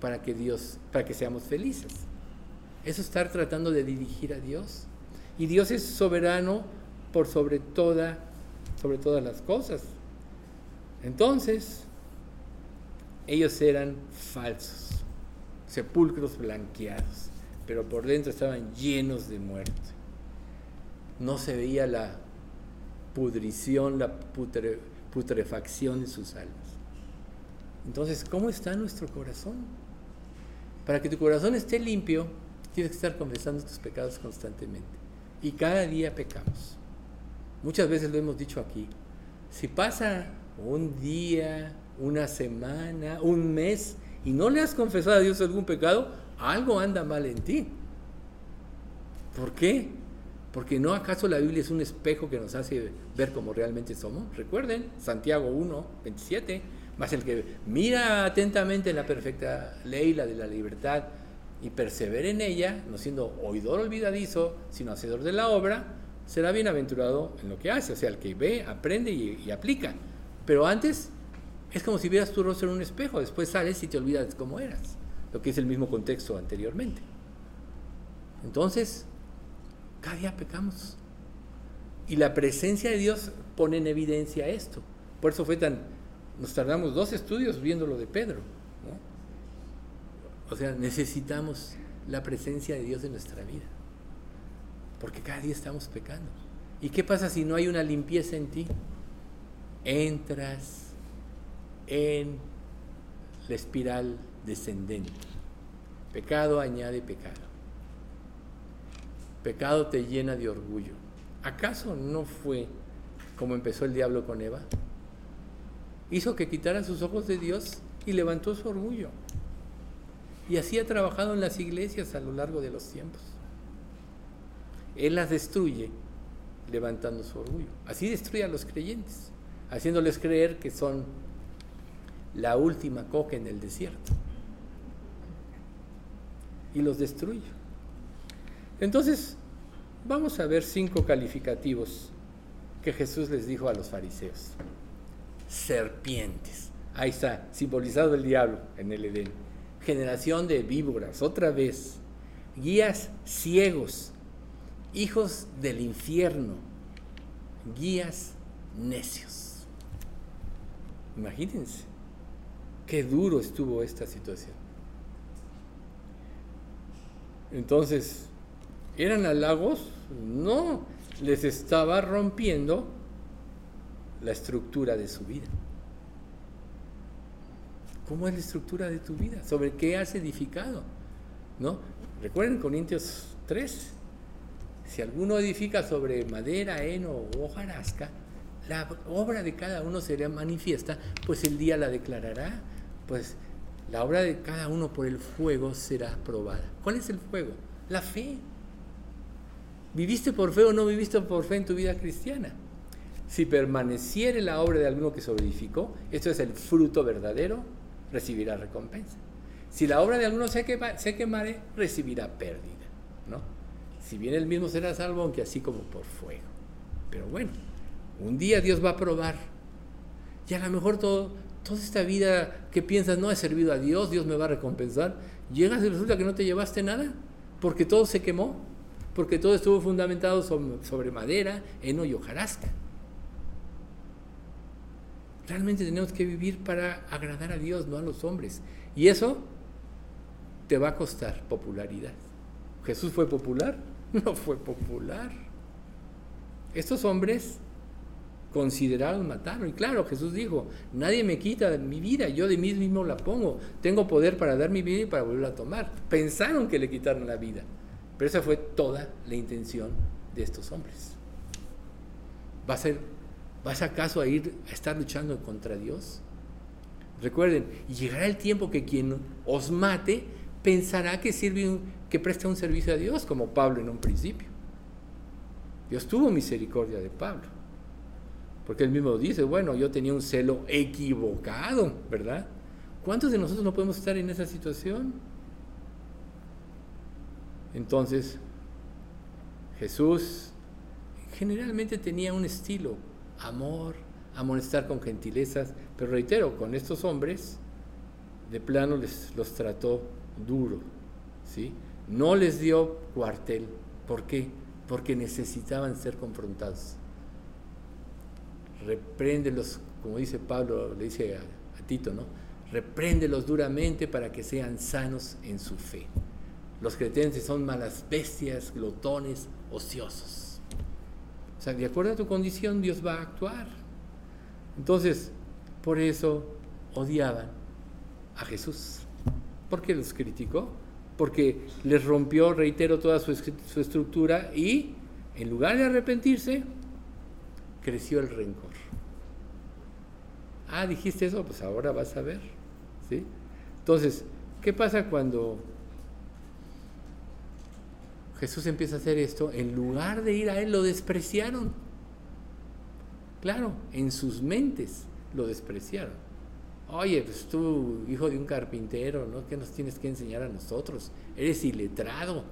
para que Dios, para que seamos felices. Eso estar tratando de dirigir a Dios. Y Dios es soberano por sobre toda, sobre todas las cosas. Entonces, ellos eran falsos, sepulcros blanqueados, pero por dentro estaban llenos de muerte no se veía la pudrición, la putrefacción de sus almas. Entonces, ¿cómo está nuestro corazón? Para que tu corazón esté limpio, tienes que estar confesando tus pecados constantemente. Y cada día pecamos. Muchas veces lo hemos dicho aquí. Si pasa un día, una semana, un mes, y no le has confesado a Dios algún pecado, algo anda mal en ti. ¿Por qué? Porque no acaso la Biblia es un espejo que nos hace ver como realmente somos. Recuerden, Santiago 1, 27, más el que mira atentamente en la perfecta ley, la de la libertad, y persevera en ella, no siendo oidor olvidadizo, sino hacedor de la obra, será bienaventurado en lo que hace. O sea, el que ve, aprende y, y aplica. Pero antes es como si vieras tu rostro en un espejo, después sales y te olvidas cómo eras, lo que es el mismo contexto anteriormente. Entonces, cada día pecamos. Y la presencia de Dios pone en evidencia esto. Por eso fue tan... Nos tardamos dos estudios viendo lo de Pedro. O sea, necesitamos la presencia de Dios en nuestra vida. Porque cada día estamos pecando. ¿Y qué pasa si no hay una limpieza en ti? Entras en la espiral descendente. Pecado añade pecado. Pecado te llena de orgullo. ¿Acaso no fue como empezó el diablo con Eva? Hizo que quitara sus ojos de Dios y levantó su orgullo. Y así ha trabajado en las iglesias a lo largo de los tiempos. Él las destruye levantando su orgullo. Así destruye a los creyentes, haciéndoles creer que son la última coca en el desierto. Y los destruye. Entonces, vamos a ver cinco calificativos que Jesús les dijo a los fariseos. Serpientes. Ahí está, simbolizado el diablo en el Edén. Generación de víboras, otra vez. Guías ciegos, hijos del infierno, guías necios. Imagínense qué duro estuvo esta situación. Entonces, ¿Eran halagos? No, les estaba rompiendo la estructura de su vida. ¿Cómo es la estructura de tu vida? ¿Sobre qué has edificado? ¿No? Recuerden Corintios 3. Si alguno edifica sobre madera, heno o hojarasca, la obra de cada uno será manifiesta, pues el día la declarará, pues la obra de cada uno por el fuego será probada. ¿Cuál es el fuego? La fe. ¿Viviste por fe o no viviste por fe en tu vida cristiana? Si permaneciere la obra de alguno que sobreedificó, esto es el fruto verdadero, recibirá recompensa. Si la obra de alguno se, se quemare, recibirá pérdida. ¿no? Si bien el mismo será salvo, aunque así como por fuego. Pero bueno, un día Dios va a probar. Y a lo mejor todo, toda esta vida que piensas no ha servido a Dios, Dios me va a recompensar, llegas y resulta que no te llevaste nada, porque todo se quemó porque todo estuvo fundamentado sobre, madera, heno y hojarasca. Realmente tenemos que vivir para agradar a Dios, no a los hombres. Y eso te va a costar popularidad. Jesús fue popular, no fue popular. Estos hombres consideraron matarlo. Y claro, Jesús dijo, nadie me quita mi vida, yo de mí mismo la pongo. Tengo poder para dar mi vida y para volverla a tomar. Pensaron que le quitaron la vida. Pero esa fue toda la intención de estos hombres. ¿Va a ser, ¿Vas acaso a ir a estar luchando contra Dios? Recuerden, llegará el tiempo que quien os mate pensará que sirve que presta un servicio a Dios, como Pablo en un principio. Dios tuvo misericordia de Pablo. Porque él mismo dice, bueno, yo tenía un celo equivocado, ¿verdad? ¿Cuántos de nosotros no podemos estar en esa situación? Entonces, Jesús generalmente tenía un estilo, amor, amonestar con gentilezas, pero reitero, con estos hombres, de plano les los trató duro, ¿sí? No les dio cuartel. ¿Por qué? Porque necesitaban ser confrontados. Repréndelos, como dice Pablo, le dice a, Tito, ¿no? Repréndelos duramente para que sean sanos en su fe. Los cretenses son malas bestias, glotones, ociosos. O sea, de acuerdo a tu condición, Dios va a actuar. Entonces, por eso odiaban a Jesús. ¿Por qué los criticó? Porque les rompió, reitero, toda su, su estructura y, en lugar de arrepentirse, creció el rencor. Ah, dijiste eso, pues ahora vas a ver. ¿sí? Entonces, ¿qué pasa cuando Jesús empieza a hacer esto? En lugar de ir a Él, lo despreciaron. Claro, en sus mentes lo despreciaron. Oye, pues tú, hijo de un carpintero, ¿no? ¿Qué nos tienes que enseñar a nosotros? Eres iletrado.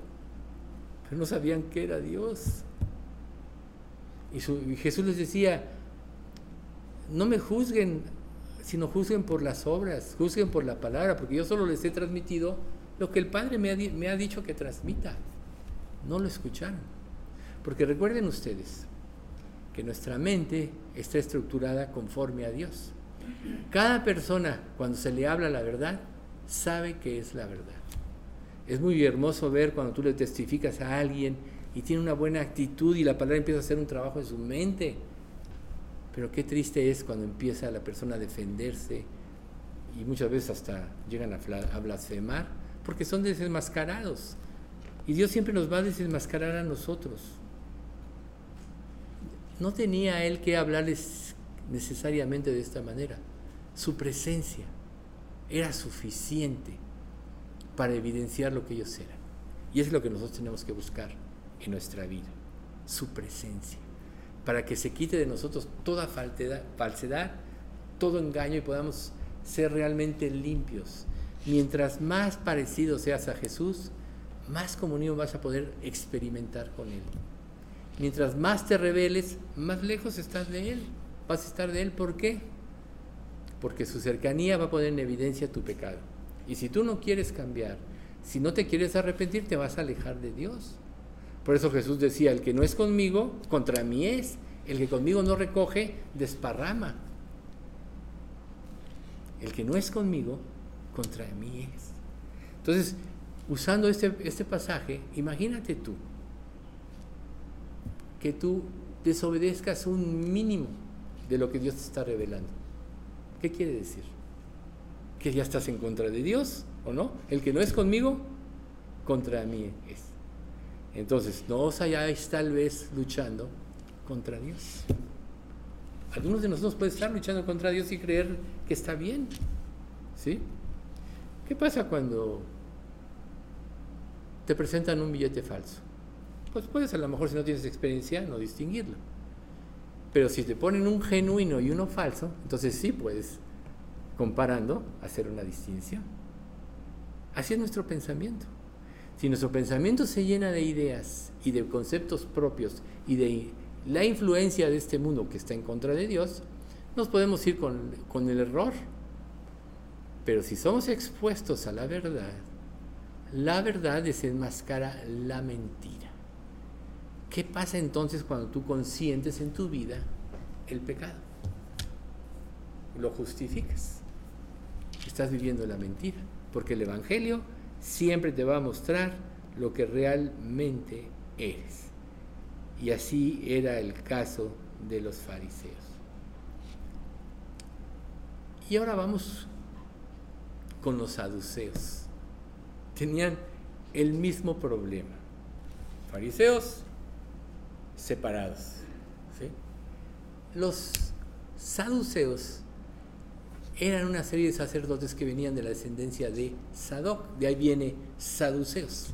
Pero no sabían que era Dios. Y, Jesús les decía, no me juzguen, sino juzguen por las obras, juzguen por la palabra, porque yo solo les he transmitido lo que el Padre me ha, me ha dicho que transmita. No lo escucharon. Porque recuerden ustedes que nuestra mente está estructurada conforme a Dios. Cada persona, cuando se le habla la verdad, sabe que es la verdad. Es muy hermoso ver cuando tú le testificas a alguien y tiene una buena actitud y la palabra empieza a hacer un trabajo en su mente. Pero qué triste es cuando empieza la persona a defenderse y muchas veces hasta llegan a, blasfemar porque son desenmascarados. Y Dios siempre nos va a desenmascarar a nosotros. No tenía él que hablarles necesariamente de esta manera. Su presencia era suficiente para evidenciar lo que ellos eran. Y es lo que nosotros tenemos que buscar en nuestra vida, su presencia, para que se quite de nosotros toda falsedad, todo engaño y podamos ser realmente limpios. Mientras más parecido seas a Jesús, más comunión vas a poder experimentar con Él. Mientras más te reveles, más lejos estás de Él vas a estar de Él. ¿Por qué? Porque su cercanía va a poner en evidencia tu pecado. Y si tú no quieres cambiar, si no te quieres arrepentir, te vas a alejar de Dios. Por eso Jesús decía, el que no es conmigo, contra mí es. El que conmigo no recoge, desparrama. El que no es conmigo, contra mí es. Entonces, usando este, este pasaje, imagínate tú que tú desobedezcas un mínimo de lo que Dios te está revelando. ¿Qué quiere decir? ¿Que ya estás en contra de Dios o no? El que no es conmigo, contra mí es. Entonces, no os hayáis tal vez luchando contra Dios. Algunos de nosotros pueden estar luchando contra Dios y creer que está bien. ¿Sí? ¿Qué pasa cuando te presentan un billete falso? Pues puedes a lo mejor si no tienes experiencia no distinguirlo. Pero si te ponen un genuino y uno falso, entonces sí puedes, comparando, hacer una distinción. Así es nuestro pensamiento. Si nuestro pensamiento se llena de ideas y de conceptos propios y de la influencia de este mundo que está en contra de Dios, nos podemos ir con, con el error. Pero si somos expuestos a la verdad, la verdad desenmascara la mentira. ¿Qué pasa entonces cuando tú consientes en tu vida el pecado? Lo justificas. Estás viviendo la mentira, porque el Evangelio siempre te va a mostrar lo que realmente eres. Y así era el caso de los fariseos. Y ahora vamos con los saduceos. Tenían el mismo problema. Fariseos separados. Los saduceos eran una serie de sacerdotes que venían de la descendencia de Sadoc, de ahí viene saduceos.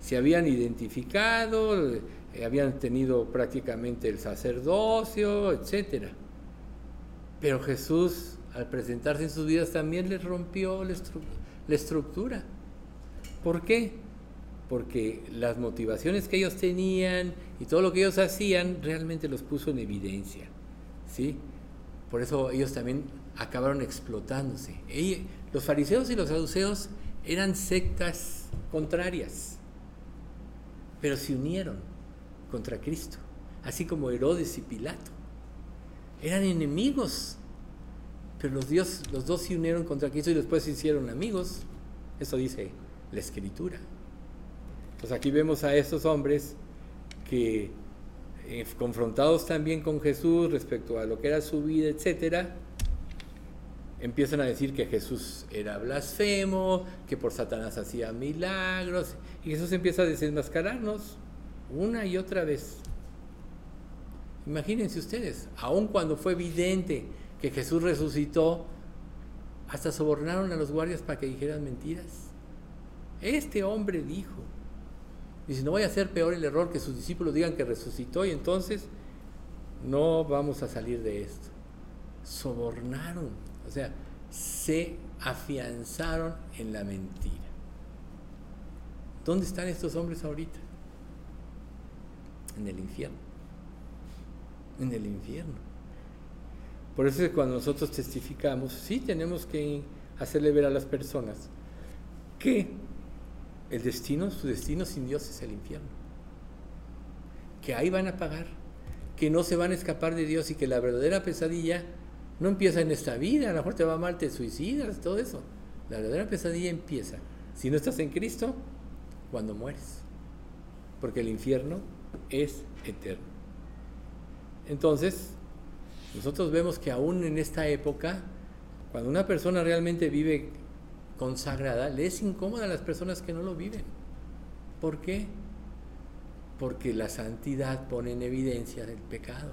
Se habían identificado, eh, habían tenido prácticamente el sacerdocio, etc. Pero Jesús, al presentarse en sus vidas, también les rompió la, la estructura. ¿Por qué? Porque las motivaciones que ellos tenían y todo lo que ellos hacían realmente los puso en evidencia. ¿sí? Por eso ellos también acabaron explotándose. los fariseos y los saduceos eran sectas contrarias, pero se unieron contra Cristo, así como Herodes y Pilato. Eran enemigos, pero los, Dios, los dos se unieron contra Cristo y después se hicieron amigos. Eso dice la Escritura. Pues aquí vemos a estos hombres que eh, confrontados también con Jesús respecto a lo que era su vida, etcétera, empiezan a decir que Jesús era blasfemo, que por Satanás hacía milagros, y Jesús empieza a desenmascararnos una y otra vez. Imagínense ustedes, aun cuando fue evidente que Jesús resucitó, hasta sobornaron a los guardias para que dijeran mentiras. Este hombre dijo, si no vaya a ser peor el error que sus discípulos digan que resucitó y entonces no vamos a salir de esto. Sobornaron, o sea, se afianzaron en la mentira. ¿Dónde están estos hombres ahorita? En el infierno. En el infierno. Por eso es cuando nosotros testificamos, sí tenemos que hacerle ver a las personas que el destino, su destino sin Dios es el infierno. Que ahí van a pagar, que no se van a escapar de Dios y que la verdadera pesadilla no empieza en esta vida, a lo mejor te va mal, te suicidas, todo eso. La verdadera pesadilla empieza, si no estás en Cristo, cuando mueres. Porque el infierno es eterno. Entonces, nosotros vemos que aún en esta época, cuando una persona realmente vive consagrada, le es incómoda a las personas que no lo viven. ¿Por qué? Porque la santidad pone en evidencia el pecado.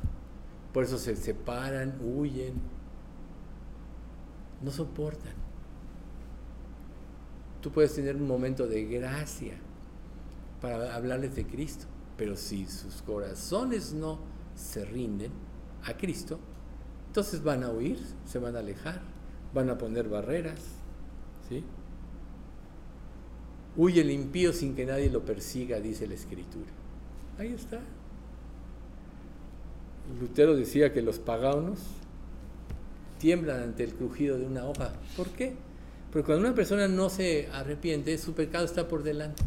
Por eso se separan, huyen, no soportan. Tú puedes tener un momento de gracia para hablarles de Cristo, pero si sus corazones no se rinden a Cristo, entonces van a huir, se van a alejar, van a poner barreras, Huye el impío sin que nadie lo persiga, dice la escritura. Ahí está. Lutero decía que los paganos tiemblan ante el crujido de una hoja. ¿Por qué? Porque cuando una persona no se arrepiente, su pecado está por delante.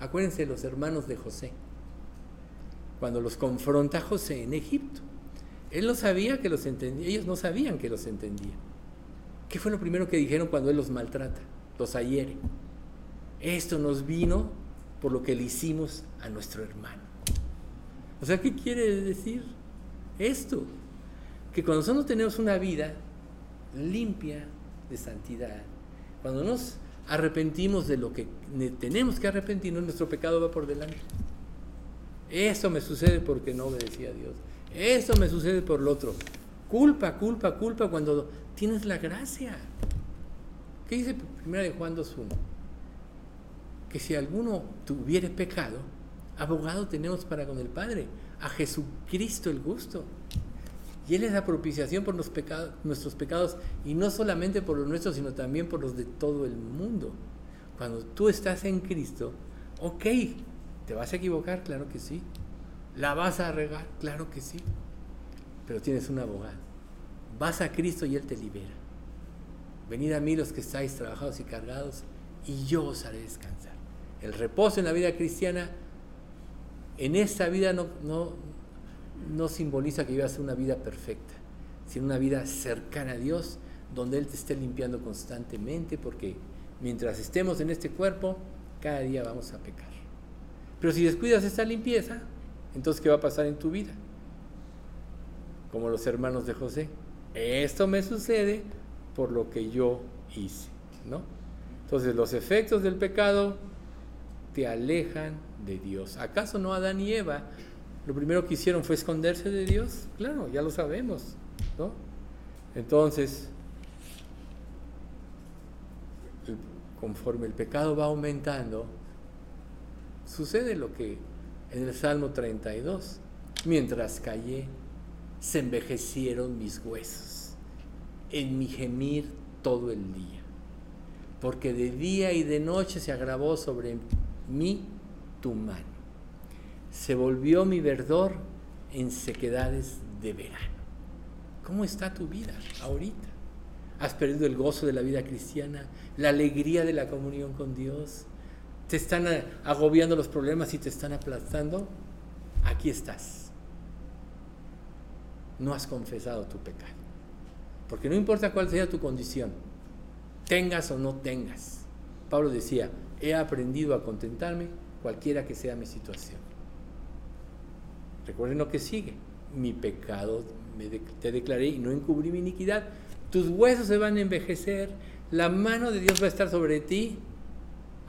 Acuérdense los hermanos de José, cuando los confronta José en Egipto. Él no sabía que los entendía, ellos no sabían que los entendía. ¿Qué fue lo primero que dijeron cuando Él los maltrata? Los ahiere. Esto nos vino por lo que le hicimos a nuestro hermano. O sea, ¿qué quiere decir esto? Que cuando nosotros tenemos una vida limpia de santidad, cuando nos arrepentimos de lo que tenemos que arrepentirnos, nuestro pecado va por delante. Esto me sucede porque no obedecía a Dios. Esto me sucede por lo otro. Culpa, culpa, culpa cuando tienes la gracia. ¿Qué dice primera de Juan 2.1? Que si alguno tuviere pecado, abogado tenemos para con el Padre, a Jesucristo el gusto. Y Él es la propiciación por los pecados, nuestros pecados, y no solamente por los nuestros, sino también por los de todo el mundo. Cuando tú estás en Cristo, ok, ¿te vas a equivocar? Claro que sí. ¿La vas a regar? Claro que sí. Pero tienes un abogado Vas a Cristo y Él te libera. Venid a mí los que estáis trabajados y cargados, y yo os haré descansar. El reposo en la vida cristiana, en esta vida no, no, no simboliza que vivas una vida perfecta, sino una vida cercana a Dios, donde Él te esté limpiando constantemente, porque mientras estemos en este cuerpo, Cada día vamos a pecar. Pero si descuidas esta limpieza, entonces ¿qué va a pasar en tu vida? Como los hermanos de José. Esto me sucede por lo que yo hice, ¿no? Entonces los efectos del pecado te alejan de Dios. ¿Acaso no Adán y Eva lo primero que hicieron fue esconderse de Dios? Claro, ya lo sabemos, ¿no? Entonces, conforme el pecado va aumentando, sucede lo que en el Salmo 32, mientras callé, se envejecieron mis huesos, en mi gemir todo el día, porque de día y de noche se agravó sobre mí tu mano, se volvió mi verdor en sequedades de verano. ¿Cómo está tu vida ahorita? ¿Has perdido el gozo de la vida cristiana? ¿La alegría de la comunión con Dios? ¿Te están agobiando los problemas y te están aplastando? Aquí estás. No has confesado tu pecado. Porque no importa cuál sea tu condición, tengas o no tengas. Pablo decía, he aprendido a contentarme cualquiera que sea mi situación. Recuerden lo que sigue. Mi pecado te declaré y no encubrí mi iniquidad. Tus huesos se van a envejecer, la mano de Dios va a estar sobre ti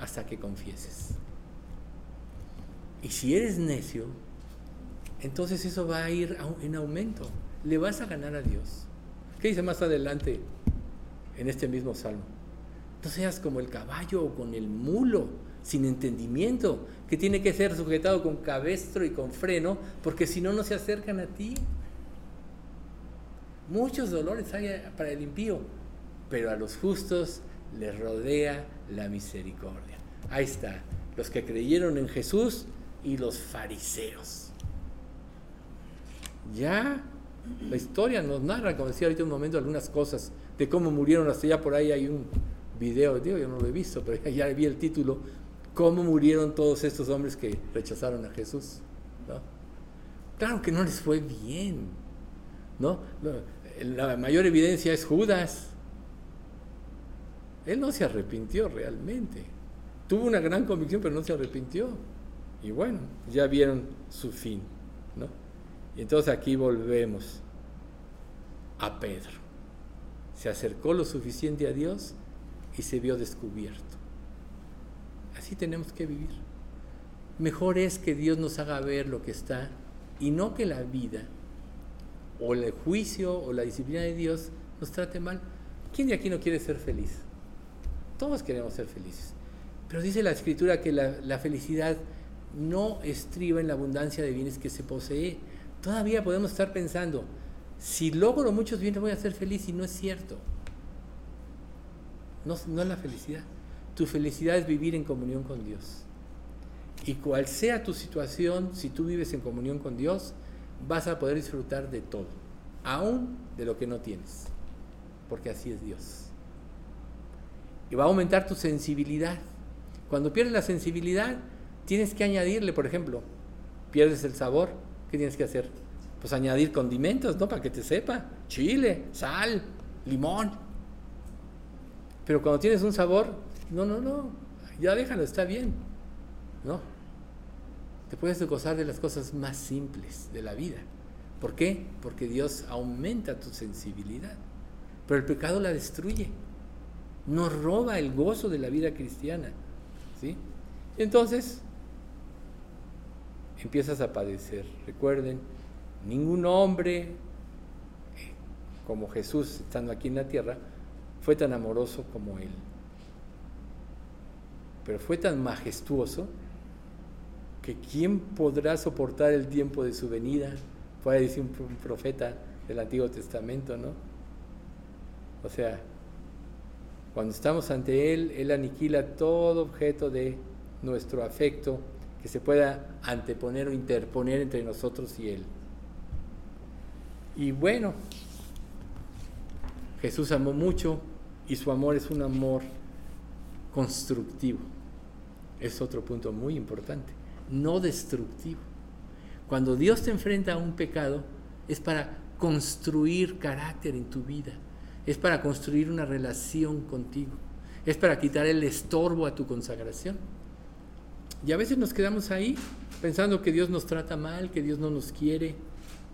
hasta que confieses. Y si eres necio, entonces eso va a ir en aumento. Le vas a ganar a Dios. ¿Qué dice más adelante en este mismo salmo? No seas como el caballo o con el mulo, sin entendimiento, que tiene que ser sujetado con cabestro y con freno, porque si no, no se acercan a ti. Muchos dolores hay para el impío, pero a los justos les rodea la misericordia. Ahí está, los que creyeron en Jesús y los fariseos. Ya la historia nos narra, como decía ahorita un momento, algunas cosas de cómo murieron. Hasta ya por ahí hay un video, digo, yo no lo he visto, pero ya vi el título, cómo murieron todos estos hombres que rechazaron a Jesús. Claro que no les fue bien, ¿no? La mayor evidencia es Judas. Él no se arrepintió realmente. Tuvo una gran convicción, pero no se arrepintió. Y bueno, ya vieron su fin, ¿no? Y entonces aquí volvemos a Pedro. Se acercó lo suficiente a Dios y se vio descubierto. Así tenemos que vivir. Mejor es que Dios nos haga ver lo que está y no que la vida o el juicio o la disciplina de Dios nos trate mal. ¿Quién de aquí no quiere ser feliz? Todos queremos ser felices. Pero dice la escritura que la, felicidad no estriba en la abundancia de bienes que se posee. Todavía podemos estar pensando, si logro muchos bienes voy a ser feliz y no es cierto. No, no es la felicidad. Tu felicidad es vivir en comunión con Dios. Y cual sea tu situación, si tú vives en comunión con Dios, vas a poder disfrutar de todo, aún de lo que no tienes, porque así es Dios. Y va a aumentar tu sensibilidad. Cuando pierdes la sensibilidad, tienes que añadirle, por ejemplo, pierdes el sabor, ¿qué tienes que hacer? Pues añadir condimentos, ¿no? Para que te sepa, chile, sal, limón. Pero cuando tienes un sabor, no, no, no, ya déjalo, está bien, ¿no? te puedes gozar de las cosas más simples de la vida. ¿Por qué? Porque Dios aumenta tu sensibilidad. Pero el pecado la destruye. Nos roba el gozo de la vida cristiana. ¿Sí? Entonces, empiezas a padecer. Recuerden, ningún hombre eh, como Jesús estando aquí en la tierra fue tan amoroso como Él. Pero fue tan majestuoso que quién podrá soportar el tiempo de su venida, puede decir un profeta del Antiguo Testamento, ¿no? O sea, cuando estamos ante Él, Él aniquila todo objeto de nuestro afecto que se pueda anteponer o interponer entre nosotros y Él. Y bueno, Jesús amó mucho y su amor es un amor constructivo. Es otro punto muy importante no destructivo. Cuando Dios te enfrenta a un pecado, es para construir carácter en tu vida, es para construir una relación contigo, es para quitar el estorbo a tu consagración. Y a veces nos quedamos ahí pensando que Dios nos trata mal, que Dios no nos quiere,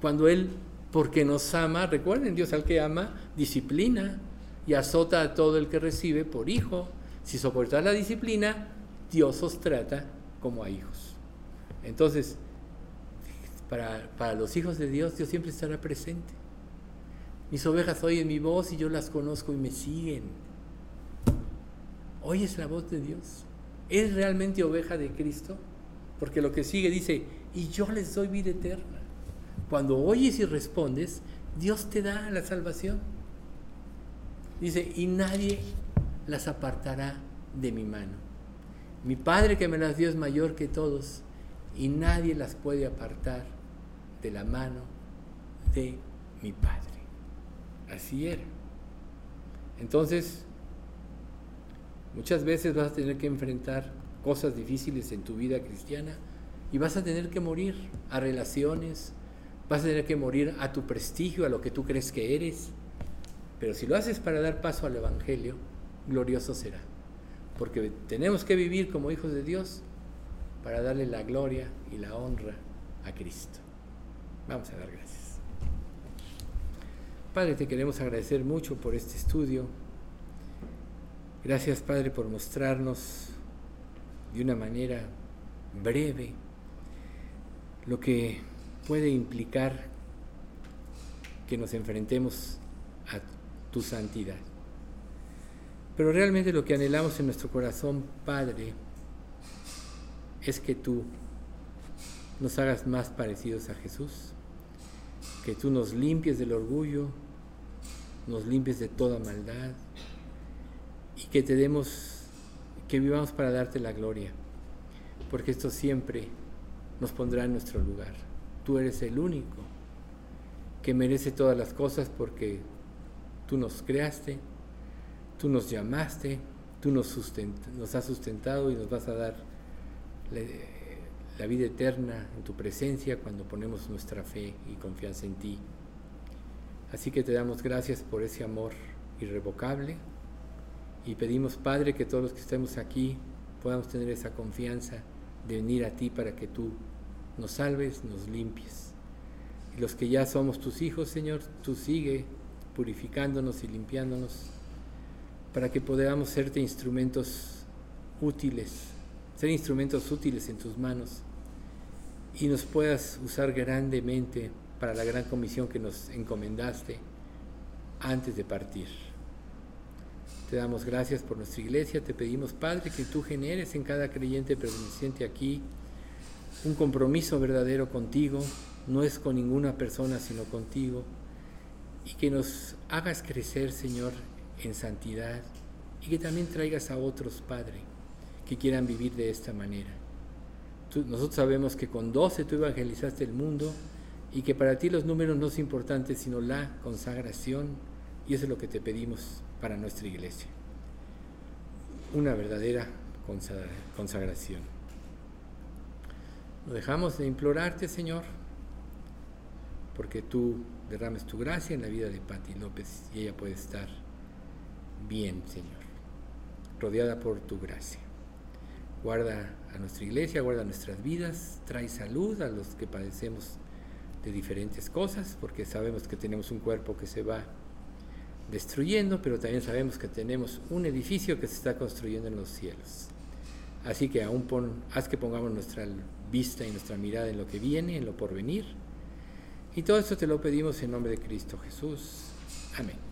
cuando Él, porque nos ama, recuerden, Dios al que ama, disciplina y azota a todo el que recibe por hijo. Si soportar la disciplina, Dios os trata como a hijos. Entonces, para, para los hijos de Dios, Dios siempre estará presente. Mis ovejas oyen mi voz y yo las conozco y me siguen. ¿Oyes la voz de Dios? ¿Es realmente oveja de Cristo? Porque lo que sigue dice, y yo les doy vida eterna. Cuando oyes y respondes, Dios te da la salvación. Dice, y nadie las apartará de mi mano. Mi Padre que me las dio es mayor que todos, y nadie las puede apartar de la mano de mi Padre. Así era. Entonces, muchas veces vas a tener que enfrentar cosas difíciles en tu vida cristiana y vas a tener que morir a relaciones, vas a tener que morir a tu prestigio, a lo que tú crees que eres. Pero si lo haces para dar paso al Evangelio, glorioso será. Porque tenemos que vivir como hijos de Dios para darle la gloria y la honra a Cristo. Vamos a dar gracias. Padre, te queremos agradecer mucho por este estudio. Gracias, Padre, por mostrarnos de una manera breve lo que puede implicar que nos enfrentemos a tu santidad. Pero realmente lo que anhelamos en nuestro corazón, Padre, es que tú nos hagas más parecidos a Jesús que tú nos limpies del orgullo, nos limpies de toda maldad y que te demos, que vivamos para darte la gloria, porque esto siempre nos pondrá en nuestro lugar. Tú eres el único que merece todas las cosas porque tú nos creaste, tú nos llamaste, tú nos, nos has sustentado y nos vas a dar la vida eterna en tu presencia cuando ponemos nuestra fe y confianza en ti. Así que te damos gracias por ese amor irrevocable y pedimos, Padre, que todos los que estemos aquí podamos tener esa confianza de venir a ti para que tú nos salves, nos limpies. Y los que ya somos tus hijos, Señor, tú sigue purificándonos y limpiándonos para que podamos serte instrumentos útiles, ser instrumentos útiles en tus manos y nos puedas usar grandemente para la gran comisión que nos encomendaste antes de partir. Te damos gracias por nuestra iglesia, te pedimos Padre que tú generes en cada creyente perteneciente aquí un compromiso verdadero contigo, no es con ninguna persona sino contigo, y que nos hagas crecer Señor en santidad y que también traigas a otros Padre que quieran vivir de esta manera nosotros sabemos que con 12 tú evangelizaste el mundo y que para ti los números no son importantes, sino la consagración, y eso es lo que te pedimos para nuestra iglesia. Una verdadera consagración. No dejamos de implorarte, Señor, porque tú derrames tu gracia en la vida de Patti López y ella puede estar bien, Señor, rodeada por tu gracia. Guarda a nuestra iglesia, guarda nuestras vidas, trae salud a los que padecemos de diferentes cosas, porque sabemos que tenemos un cuerpo que se va destruyendo, pero también sabemos que tenemos un edificio que se está construyendo en los cielos. Así que aún pon, haz que pongamos nuestra vista y nuestra mirada en lo que viene, en lo por venir. Y todo esto te lo pedimos en nombre de Cristo Jesús. Amén.